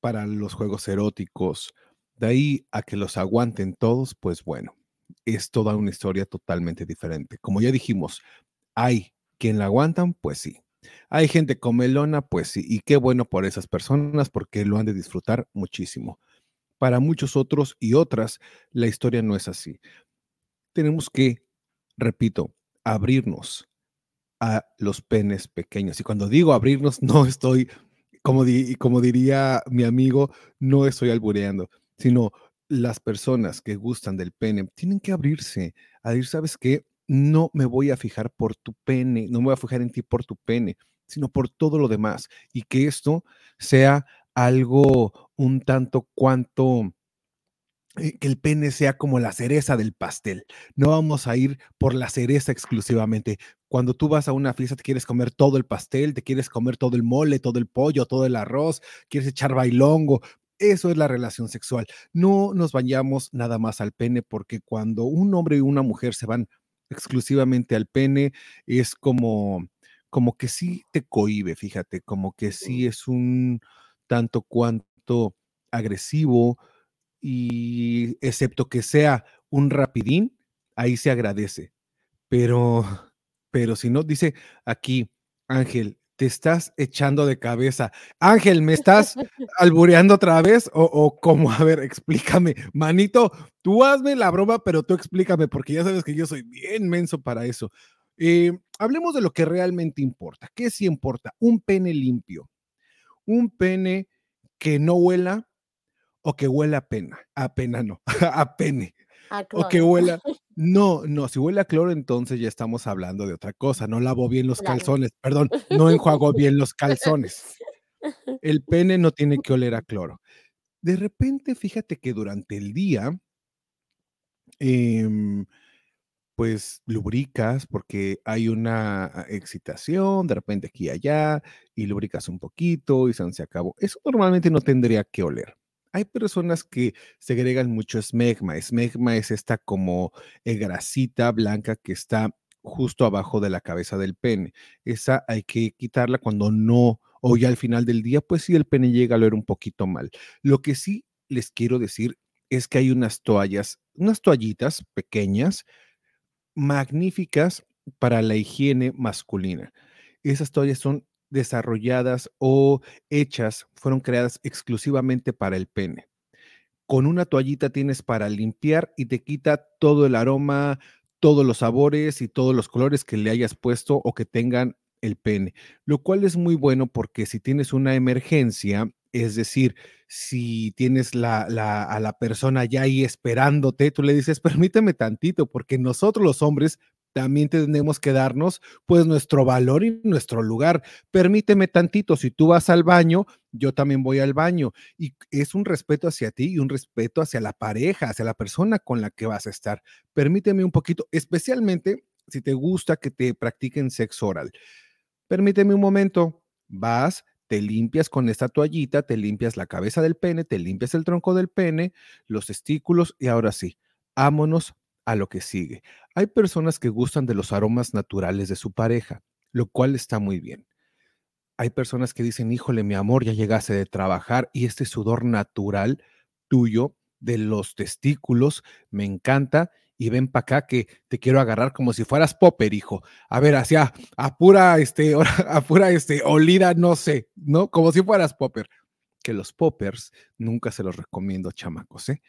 para los juegos eróticos. De ahí a que los aguanten todos, pues bueno, es toda una historia totalmente diferente. Como ya dijimos, hay quien la aguantan, pues sí. Hay gente comelona, pues sí. Y qué bueno por esas personas porque lo han de disfrutar muchísimo. Para muchos otros y otras, la historia no es así. Tenemos que, repito, abrirnos a los penes pequeños. Y cuando digo abrirnos, no estoy, como, di- como diría mi amigo, no estoy albureando, sino las personas que gustan del pene tienen que abrirse a decir, ¿sabes qué? No me voy a fijar por tu pene, no me voy a fijar en ti por tu pene, sino por todo lo demás. Y que esto sea algo un tanto cuanto eh, que el pene sea como la cereza del pastel. No vamos a ir por la cereza exclusivamente. Cuando tú vas a una fiesta, te quieres comer todo el pastel, te quieres comer todo el mole, todo el pollo, todo el arroz, quieres echar bailongo. Eso es la relación sexual. No nos vayamos nada más al pene, porque cuando un hombre y una mujer se van exclusivamente al pene, es como, como que sí te cohíbe, fíjate, como que sí es un tanto cuanto agresivo, y excepto que sea un rapidín, ahí se agradece. Pero, pero si no, dice aquí, Ángel, te estás echando de cabeza. Ángel, ¿me estás albureando otra vez? O, o cómo, a ver, explícame. Manito, tú hazme la broma, pero tú explícame, porque ya sabes que yo soy bien menso para eso. Eh, hablemos de lo que realmente importa. ¿Qué sí importa? Un pene limpio. Un pene que no huela o que huela a pena. A pena no, a pene. A O que huela. No, no, si huele a cloro, entonces ya estamos hablando de otra cosa. No lavo bien los Claro. calzones, perdón, no enjuago bien los calzones. El pene no tiene que oler a cloro. De repente, fíjate que durante el día, em, pues lubricas porque hay una ah, excitación, de repente aquí y allá, y lubricas un poquito y se acabó. Eso normalmente no tendría que oler. Hay personas que segregan mucho esmegma. Esmegma es esta como eh, grasita blanca que está justo abajo de la cabeza del pene. Esa hay que quitarla cuando no, o ya al final del día, pues sí, el pene llega a oler un poquito mal. Lo que sí les quiero decir es que hay unas toallas, unas toallitas pequeñas magníficas para la higiene masculina. Esas toallas son desarrolladas o hechas, fueron creadas exclusivamente para el pene. Con una toallita tienes para limpiar y te quita todo el aroma, todos los sabores y todos los colores que le hayas puesto o que tengan el pene, lo cual es muy bueno porque si tienes una emergencia, es decir, si tienes la, la, a la persona ya ahí esperándote, tú le dices, permíteme tantito, porque nosotros los hombres también tenemos que darnos pues nuestro valor y nuestro lugar. Permíteme tantito, si tú vas al baño, yo también voy al baño. Y es un respeto hacia ti y un respeto hacia la pareja, hacia la persona con la que vas a estar. Permíteme un poquito, especialmente si te gusta que te practiquen sexo oral. Permíteme un momento, vas, te limpias con esta toallita, te limpias la cabeza del pene, te limpias el tronco del pene, los testículos y ahora sí, ámonos a lo que sigue. Hay personas que gustan de los aromas naturales de su pareja, lo cual está muy bien. Hay personas que dicen, híjole, mi amor, ya llegase de trabajar y este sudor natural tuyo de los testículos me encanta y ven para acá que te quiero agarrar como si fueras popper, hijo. A ver, hacia a pura, este, a pura, este, olida, no sé, ¿no? Como si fueras popper. Que los poppers nunca se los recomiendo, chamacos, ¿eh?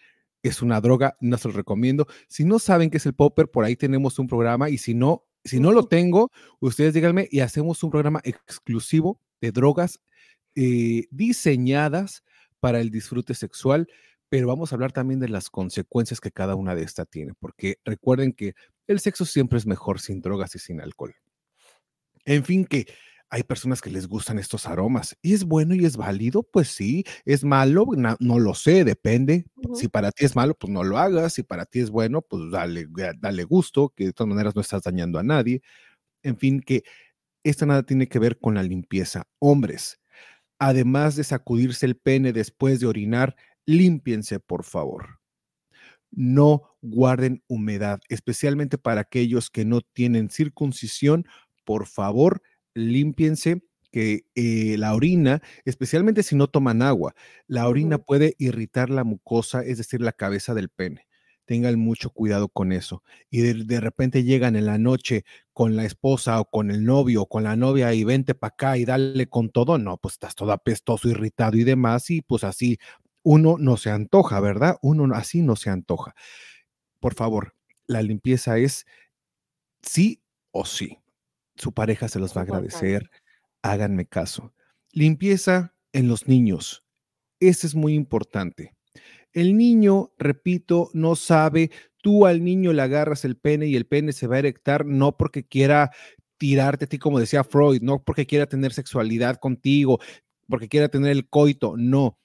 Es una droga, no se lo recomiendo. Si no saben qué es el popper, por ahí tenemos un programa y si no, si no lo tengo, ustedes díganme y hacemos un programa exclusivo de drogas eh, diseñadas para el disfrute sexual, pero vamos a hablar también de las consecuencias que cada una de estas tiene, porque recuerden que el sexo siempre es mejor sin drogas y sin alcohol. En fin, que hay personas que les gustan estos aromas. ¿Y es bueno y es válido? Pues sí. ¿Es malo? No, lo sé, depende. Si para ti es malo, pues no lo hagas. Si para ti es bueno, pues dale, dale gusto, que de todas maneras no estás dañando a nadie. En fin, que esta nada tiene que ver con la limpieza. Hombres, además de sacudirse el pene después de orinar, límpiense, por favor. No guarden humedad, especialmente para aquellos que no tienen circuncisión. Por favor, límpiense que eh, la orina, especialmente si no toman agua, la orina puede irritar la mucosa, es decir, la cabeza del pene. Tengan mucho cuidado con eso. Y de, repente llegan en la noche con la esposa o con el novio o con la novia y vente para acá y dale con todo. No, pues estás todo apestoso, irritado y demás. Y pues así uno no se antoja, ¿verdad? Uno así no se antoja. Por favor, la limpieza es sí o sí su pareja se los va a agradecer. Háganme caso. Limpieza en los niños. Eso es muy importante. El niño, repito, no sabe, tú al niño le agarras el pene y el pene se va a erectar no porque quiera tirarte a ti, como decía Freud, no porque quiera tener sexualidad contigo, porque quiera tener el coito, no,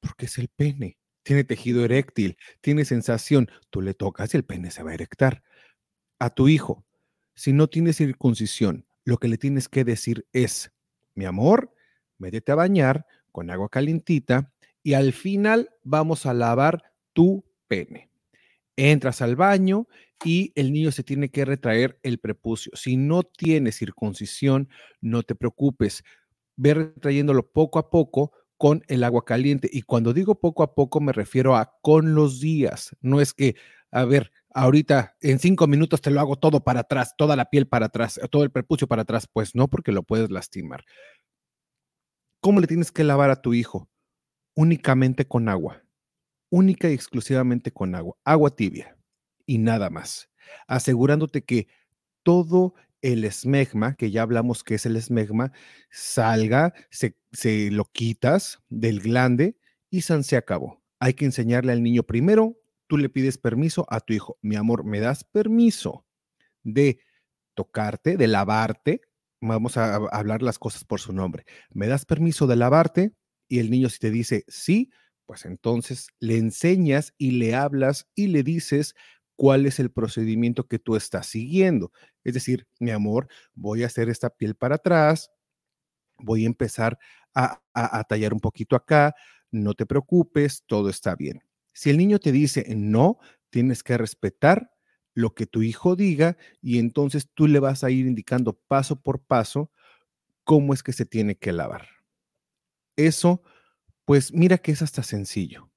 porque es el pene. Tiene tejido eréctil, tiene sensación. Tú le tocas y el pene se va a erectar. A tu hijo, si no tiene circuncisión, lo que le tienes que decir es, mi amor, métete a bañar con agua calientita y al final vamos a lavar tu pene. Entras al baño y el niño se tiene que retraer el prepucio. Si no tiene circuncisión, no te preocupes. Ve retrayéndolo poco a poco con el agua caliente. Y cuando digo poco a poco me refiero a con los días. No es que, a ver, ahorita en cinco minutos te lo hago todo para atrás, toda la piel para atrás, todo el prepucio para atrás. Pues no, porque lo puedes lastimar. ¿Cómo le tienes que lavar a tu hijo? Únicamente con agua. Única y exclusivamente con agua. Agua tibia y nada más. Asegurándote que todo el esmegma, que ya hablamos que es el esmegma, salga, se, se lo quitas del glande y se acabó. Hay que enseñarle al niño primero tú le pides permiso a tu hijo, mi amor, ¿me das permiso de tocarte, de lavarte? Vamos a hablar las cosas por su nombre. ¿Me das permiso de lavarte? Y el niño si te dice sí, pues entonces le enseñas y le hablas y le dices cuál es el procedimiento que tú estás siguiendo. Es decir, mi amor, voy a hacer esta piel para atrás, voy a empezar a, a tallar un poquito acá, no te preocupes, todo está bien. Si el niño te dice no, tienes que respetar lo que tu hijo diga y entonces tú le vas a ir indicando paso por paso cómo es que se tiene que lavar. Eso, pues mira que es hasta sencillo.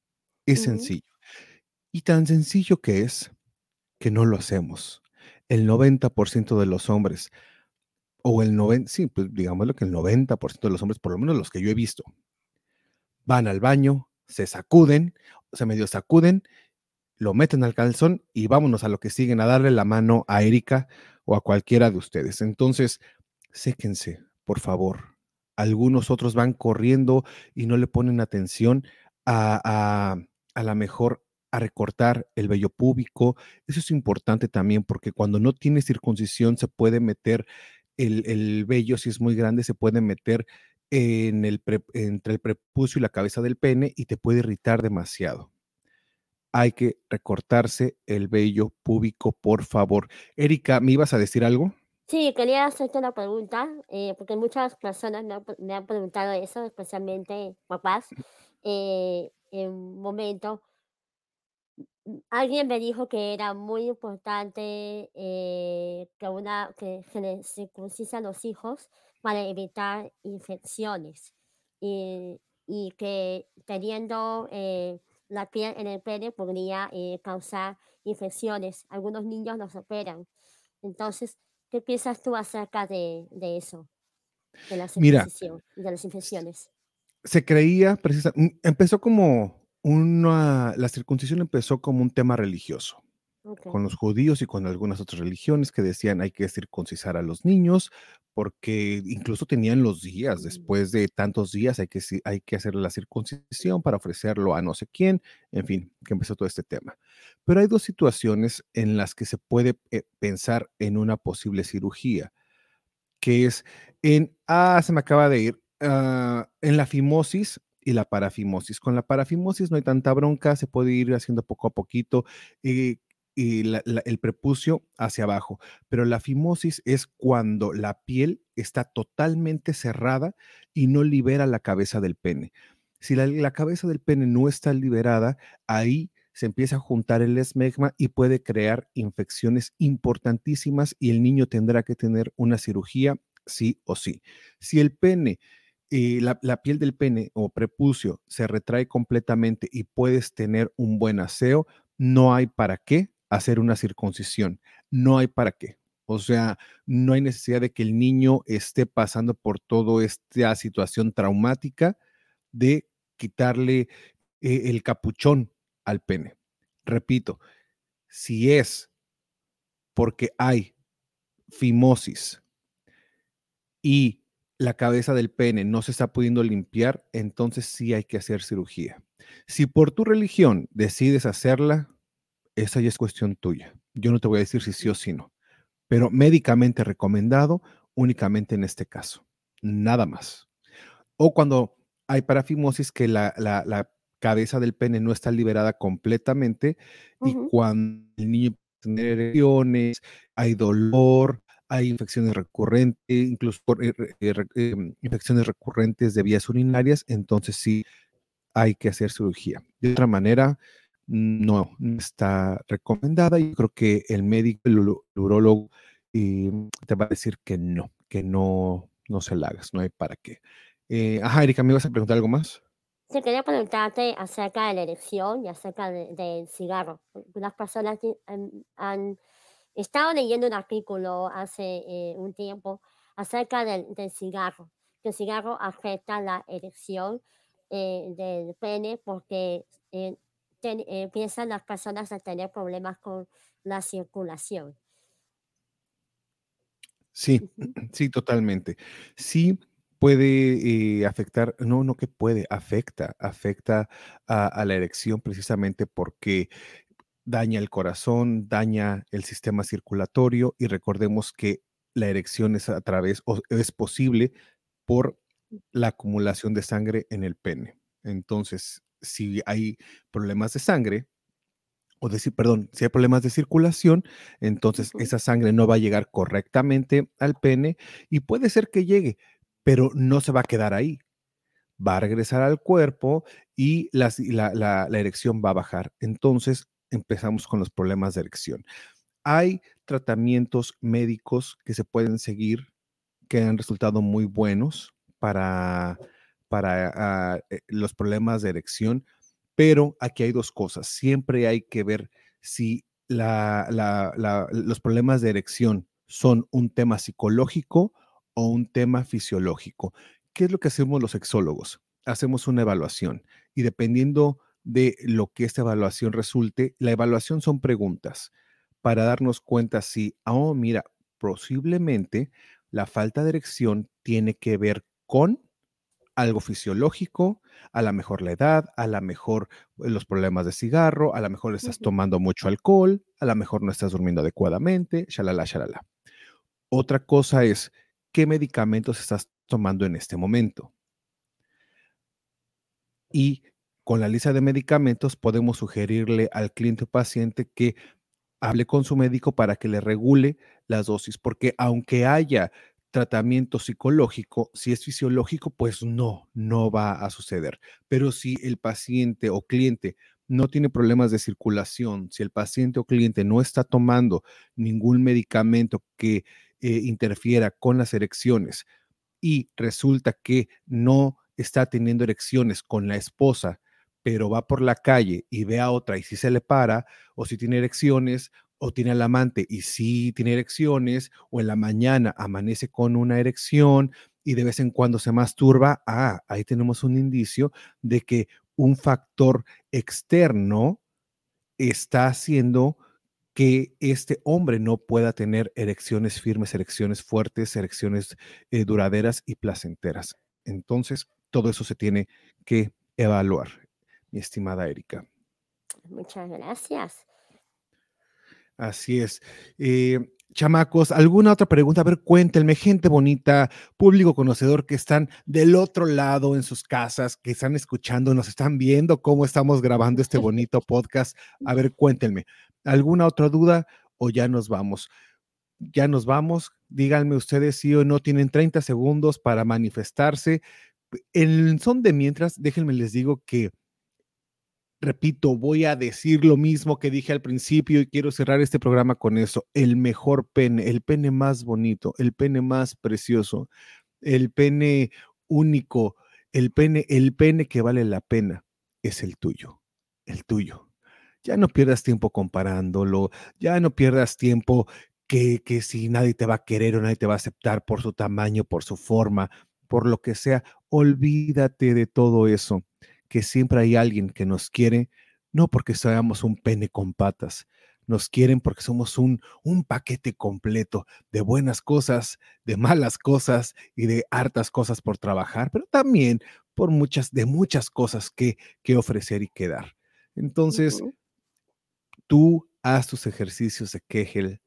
Es sencillo. Y tan sencillo que es que no lo hacemos. El 90% de los hombres, o el 90, sí, pues digámoslo que el 90% de los hombres, por lo menos los que yo he visto, van al baño, se sacuden, se medio sacuden, lo meten al calzón y vámonos a lo que siguen, a darle la mano a Erika o a cualquiera de ustedes. Entonces, séquense, por favor. Algunos otros van corriendo y no le ponen atención a, a, a la mejor a recortar el vello púbico. Eso es importante también porque cuando no tiene circuncisión se puede meter el, el vello, si es muy grande, se puede meter en el pre- entre el prepucio y la cabeza del pene y te puede irritar demasiado. Hay que recortarse el vello púbico, por favor. Erika, ¿me ibas a decir algo? Sí, quería hacerte una pregunta, eh, porque muchas personas me han, me han preguntado eso, especialmente papás. eh, en un momento, alguien me dijo que era muy importante eh, que una que se le circuncisan los hijos para evitar infecciones y, y que teniendo eh, la piel en el pene podría eh, causar infecciones. Algunos niños los operan. Entonces, ¿qué piensas tú acerca de, de eso, de la Mira, de las infecciones? se creía precisa, mm, empezó como una, la circuncisión empezó como un tema religioso. Ok. con los judíos y con algunas otras religiones que decían hay que circuncisar a los niños porque incluso tenían los días, Mm, después de tantos días hay que, hay que hacer la circuncisión para ofrecerlo a no sé quién, en fin, que empezó todo este tema. Pero hay dos situaciones en las que se puede eh, pensar en una posible cirugía, que es en, ah, se me acaba de ir, ah, en la fimosis y la parafimosis. Con la parafimosis no hay tanta bronca, se puede ir haciendo poco a poquito. eh, y el prepucio hacia abajo, pero la fimosis es cuando la piel está totalmente cerrada y no libera la cabeza del pene. Si la, cabeza del pene no está liberada, ahí se empieza a juntar el esmegma y puede crear infecciones importantísimas y el niño tendrá que tener una cirugía sí o sí. Si el pene, eh, la, la piel del pene o prepucio se retrae completamente y puedes tener un buen aseo, no hay para qué hacer una circuncisión, no hay para qué. O sea, no hay necesidad de que el niño esté pasando por toda esta situación traumática de quitarle eh, el capuchón al pene. Repito, si es porque hay fimosis y la cabeza del pene no se está pudiendo limpiar, entonces sí hay que hacer cirugía. Si por tu religión decides hacerla, esa ya es cuestión tuya. Yo no te voy a decir si sí o si no, pero médicamente recomendado únicamente en este caso, nada más. O cuando hay parafimosis que la, la- la cabeza del pene no está liberada completamente y cuando el niño tiene erecciones, hay dolor, hay infecciones recurrentes, incluso por, eh, eh, re- em, infecciones recurrentes de vías urinarias, entonces sí hay que hacer cirugía. De otra manera, no, está recomendada. y creo que el médico, el el urólogo, eh, te va a decir que no, que no, no se la hagas, no hay para qué. Eh, ajá, Erika, ¿me ibas a preguntar algo más? Sí, quería preguntarte acerca de la erección y acerca de- del cigarro. Las personas han, estado leyendo un artículo hace eh, un tiempo acerca del, cigarro, que el cigarro afecta la erección eh, del pene porque eh, ten- eh, empiezan las personas a tener problemas con la circulación. Sí, sí, totalmente. Sí puede eh, afectar, no, no que puede, afecta, afecta a, a la erección precisamente porque daña el corazón, daña el sistema circulatorio y recordemos que la erección es a través, o es posible por la acumulación de sangre en el pene. Entonces, si hay problemas de sangre, o decir, perdón, si hay problemas de circulación, entonces esa sangre no va a llegar correctamente al pene y puede ser que llegue, pero no se va a quedar ahí. Va a regresar al cuerpo y la, la- la erección va a bajar. Entonces empezamos con los problemas de erección. Hay tratamientos médicos que se pueden seguir que han resultado muy buenos para, para ah, eh, los problemas de erección, pero aquí hay dos cosas. Siempre hay que ver si los problemas de erección son un tema psicológico o un tema fisiológico. ¿Qué es lo que hacemos los sexólogos? Hacemos una evaluación y dependiendo de lo que esta evaluación resulte, la evaluación son preguntas para darnos cuenta si, oh, mira, posiblemente la falta de erección tiene que ver con algo fisiológico, a lo mejor la edad, a lo mejor eh, los problemas de cigarro, a lo mejor estás tomando mucho alcohol, a lo mejor no estás durmiendo adecuadamente, shalala, shalala. Otra cosa es, ¿qué medicamentos estás tomando en este momento? Y con la lista de medicamentos podemos sugerirle al cliente o paciente que hable con su médico para que le regule las dosis, porque aunque haya tratamiento psicológico, si es fisiológico, pues no, no va a suceder. Pero si el paciente o cliente no tiene problemas de circulación, si el paciente o cliente no está tomando ningún medicamento que eh, interfiera con las erecciones y resulta que no está teniendo erecciones con la esposa, pero va por la calle y ve a otra y si se le para, o si tiene erecciones, o tiene al amante y sí tiene erecciones, o en la mañana amanece con una erección y de vez en cuando se masturba, ah, ahí tenemos un indicio de que un factor externo está haciendo que este hombre no pueda tener erecciones firmes, erecciones fuertes, erecciones eh, duraderas y placenteras. Entonces, todo eso se tiene que evaluar, mi estimada Erika. Muchas gracias. Así es. Eh, chamacos, ¿alguna otra pregunta? A ver, cuéntenme, gente bonita, público conocedor que están del otro lado en sus casas, que están escuchando, nos están viendo cómo estamos grabando este bonito podcast. A ver, cuéntenme, ¿alguna otra duda o ya nos vamos? Ya nos vamos. Díganme ustedes si o no tienen 30 segundos para manifestarse. En son de mientras, déjenme les digo que repito, voy a decir lo mismo que dije al principio y quiero cerrar este programa con eso. El mejor pene, el pene más bonito, el pene más precioso, el pene único, el pene, el pene que vale la pena es el tuyo, el tuyo. Ya no pierdas tiempo comparándolo, ya no pierdas tiempo que, que si nadie te va a querer o nadie te va a aceptar por su tamaño, por su forma, por lo que sea, olvídate de todo eso que siempre hay alguien que nos quiere, no porque seamos un pene con patas, nos quieren porque somos un, un paquete completo de buenas cosas, de malas cosas y de hartas cosas por trabajar, pero también por muchas, de muchas cosas que, que ofrecer y que dar. Entonces, tú haz tus ejercicios de Kegel,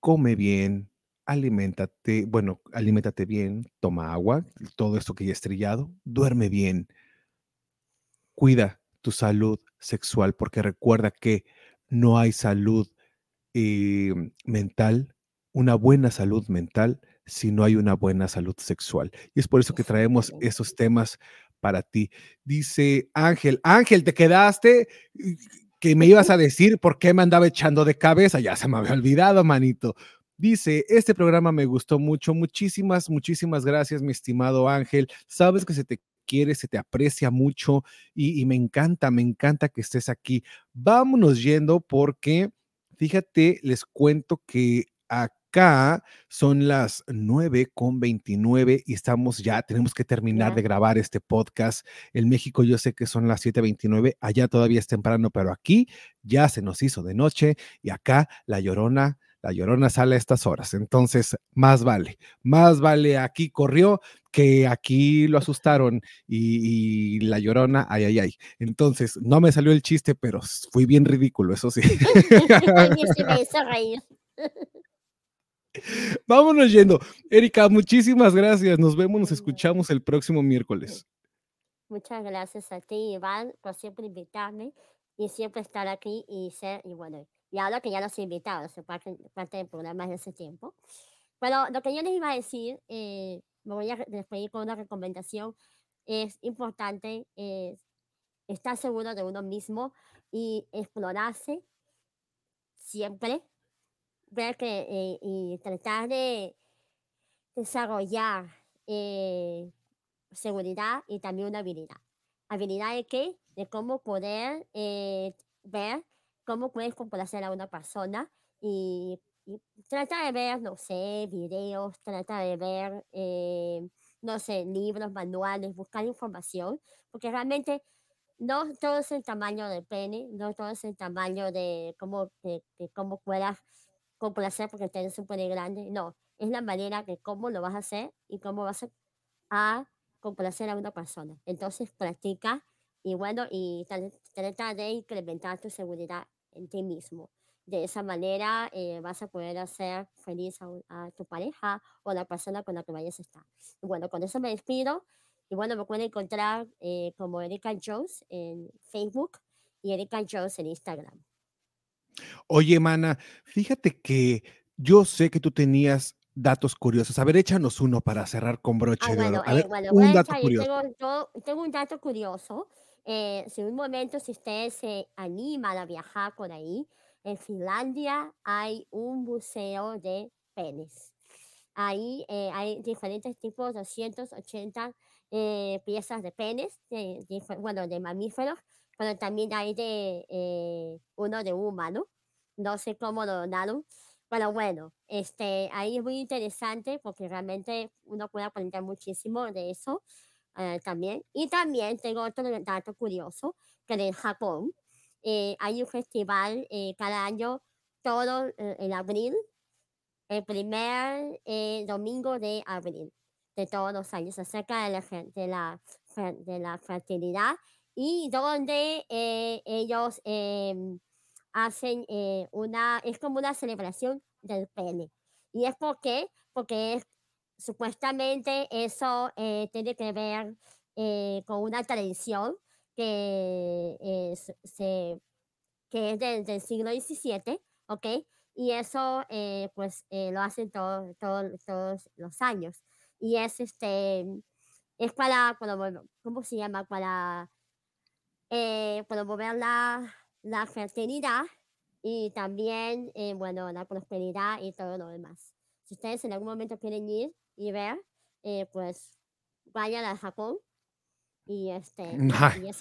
come bien, aliméntate, bueno, aliméntate bien, toma agua, todo esto que ya estrellado, duerme bien, cuida tu salud sexual, porque recuerda que no hay salud eh, mental, una buena salud mental, si no hay una buena salud sexual. Y es por eso que traemos esos temas para ti. Dice Ángel, Ángel, te quedaste que me ibas a decir por qué me andaba echando de cabeza. Ya se me había olvidado, manito. Dice, este programa me gustó mucho. Muchísimas, muchísimas gracias, mi estimado Ángel. Sabes que se te quiere, se te aprecia mucho y, y me encanta, me encanta que estés aquí. Vámonos yendo porque, fíjate, les cuento que acá son las 9 con 29 y estamos ya, tenemos que terminar de grabar este podcast. En México yo sé que son las 7.29, allá todavía es temprano, pero aquí ya se nos hizo de noche y acá la llorona, la llorona sale a estas horas. Entonces, más vale, más vale aquí corrió que aquí lo asustaron y, y la llorona, ay, ay, ay. Entonces, no me salió el chiste, pero fui bien ridículo, eso sí. A mí sí me hizo reír. Vámonos yendo. Erika, muchísimas gracias. Nos vemos, nos escuchamos el próximo miércoles. Muchas gracias a ti, Iván, por siempre invitarme y siempre estar aquí y ser, y bueno, y ahora que ya los he invitado, soy parte, parte del programa desde ese tiempo. Pero lo que yo les iba a decir, eh, me voy a despedir con una recomendación, es importante eh, estar seguro de uno mismo y explorarse siempre, ver que, eh, y tratar de desarrollar eh, seguridad y también una habilidad. ¿Habilidad de qué? De cómo poder eh, ver cómo puedes complacer a una persona y, trata de ver, no sé, videos, trata de ver, eh, no sé, libros, manuales, buscar información, porque realmente no todo es el tamaño del pene, no todo es el tamaño de cómo, cómo puedas complacer porque tienes un pene grande, no, es la manera de cómo lo vas a hacer y cómo vas a complacer a una persona. Entonces practica y bueno, y trata de incrementar tu seguridad en ti mismo. De esa manera eh, vas a poder hacer feliz a, tu pareja o a la persona con la que vayas a estar. bueno, con eso me despido. Y bueno, me pueden encontrar eh, como Erika Jones en Facebook y Erika Jones en Instagram. Oye, Mana, fíjate que yo sé que tú tenías datos curiosos. A ver, échanos uno para cerrar con broche ah, de oro. A ver, un dato curioso. Tengo, un dato curioso. Eh, si un momento, si usted se anima a viajar por ahí, en Finlandia hay un museo de penes. Ahí eh, hay diferentes tipos, 280 eh, piezas de penes, de, bueno, de mamíferos, pero también hay de uno de humano. No sé cómo lo donaron, pero bueno, este, ahí es muy interesante porque realmente uno puede aprender muchísimo de eso eh, también. Y también tengo otro dato curioso, que en Japón eh, hay un festival eh, cada año, todo en abril, el primer domingo de abril de todos los años, acerca de la, de la, de la fertilidad y donde ellos em, hacen eh, una, es como una celebración del pene. ¿Y es por qué? Porque es, supuestamente eso eh, tiene que ver eh, con una tradición que, se, que es del, siglo XVII, ¿ok? Y eso pues lo hacen todos todos los años. Y es este, es para, ¿cómo se llama? Para promover la la fertilidad y también, eh, bueno, la prosperidad y todo lo demás. Si ustedes en algún momento quieren ir y ver, eh, pues vayan a Japón y este,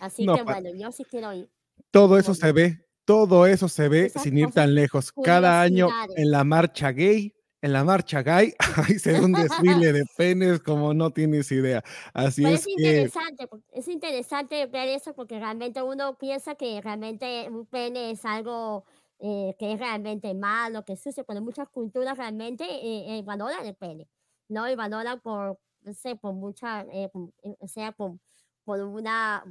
así, que bueno, yo sí quiero ir. Todo eso se ve, todo eso se ve sin ir tan lejos. Cada año en la marcha gay en la marcha gay, ahí se ve un desfile de penes como no tienes idea. Así es, es interesante, es interesante ver eso porque realmente uno piensa que realmente un pene es algo eh, que es realmente malo, que sucio, pero muchas culturas realmente eh, eh, valoran el pene, ¿no? Y valoran por, no sé, por mucha, o sea, por, por una,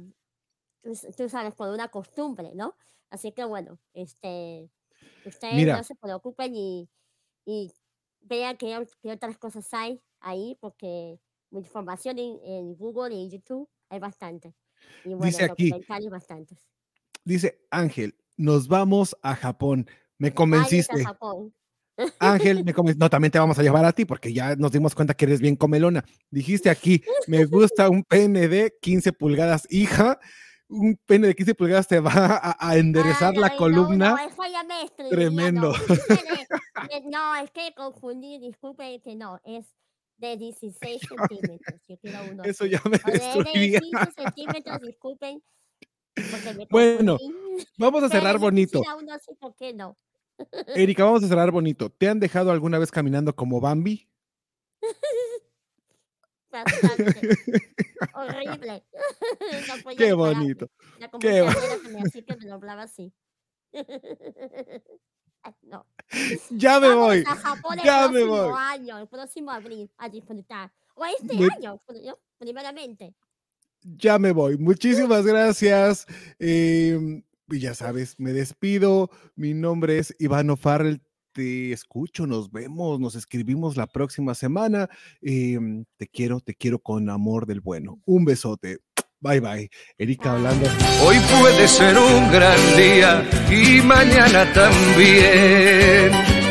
tú sabes, por una costumbre, ¿no? Así que bueno, este, ustedes no se preocupen y, y vean qué, otras cosas hay ahí, porque mucha información en, Google y en YouTube hay bastante. Y bueno, dice aquí, bastantes. Dice Ángel, nos vamos a Japón. Me convenciste. Ángel, me convenciste. No, también te vamos a llevar a ti porque ya nos dimos cuenta que eres bien comelona. Dijiste aquí, me gusta un pene de 15 pulgadas, hija un pene de 15 pulgadas te va a, enderezar la columna. No, eso ya me Tremendo. No, es que confundí, disculpe que no, es de 16 centímetros. Yo quiero uno. Eso ya me destruiría. De 15 centímetros, disculpen. Bueno, vamos a cerrar bonito. Uno así, ¿por qué no? Erika, vamos a cerrar bonito. ¿Te han dejado alguna vez caminando como Bambi? Horrible. Qué bonito. Qué así que me lo hablaba así. no. Ya me voy. A Japón ya el me voy. año, el próximo abril, a disfrutar. O este año, primeramente. Ya me voy. Muchísimas gracias. Eh, y ya sabes, me despido. Mi nombre es Ivano Farrell te escucho, nos vemos, nos escribimos la próxima semana. Em, te quiero, te quiero con amor del bueno. Un besote. Bye bye. Erika hablando. Hoy puede ser un gran día y mañana también.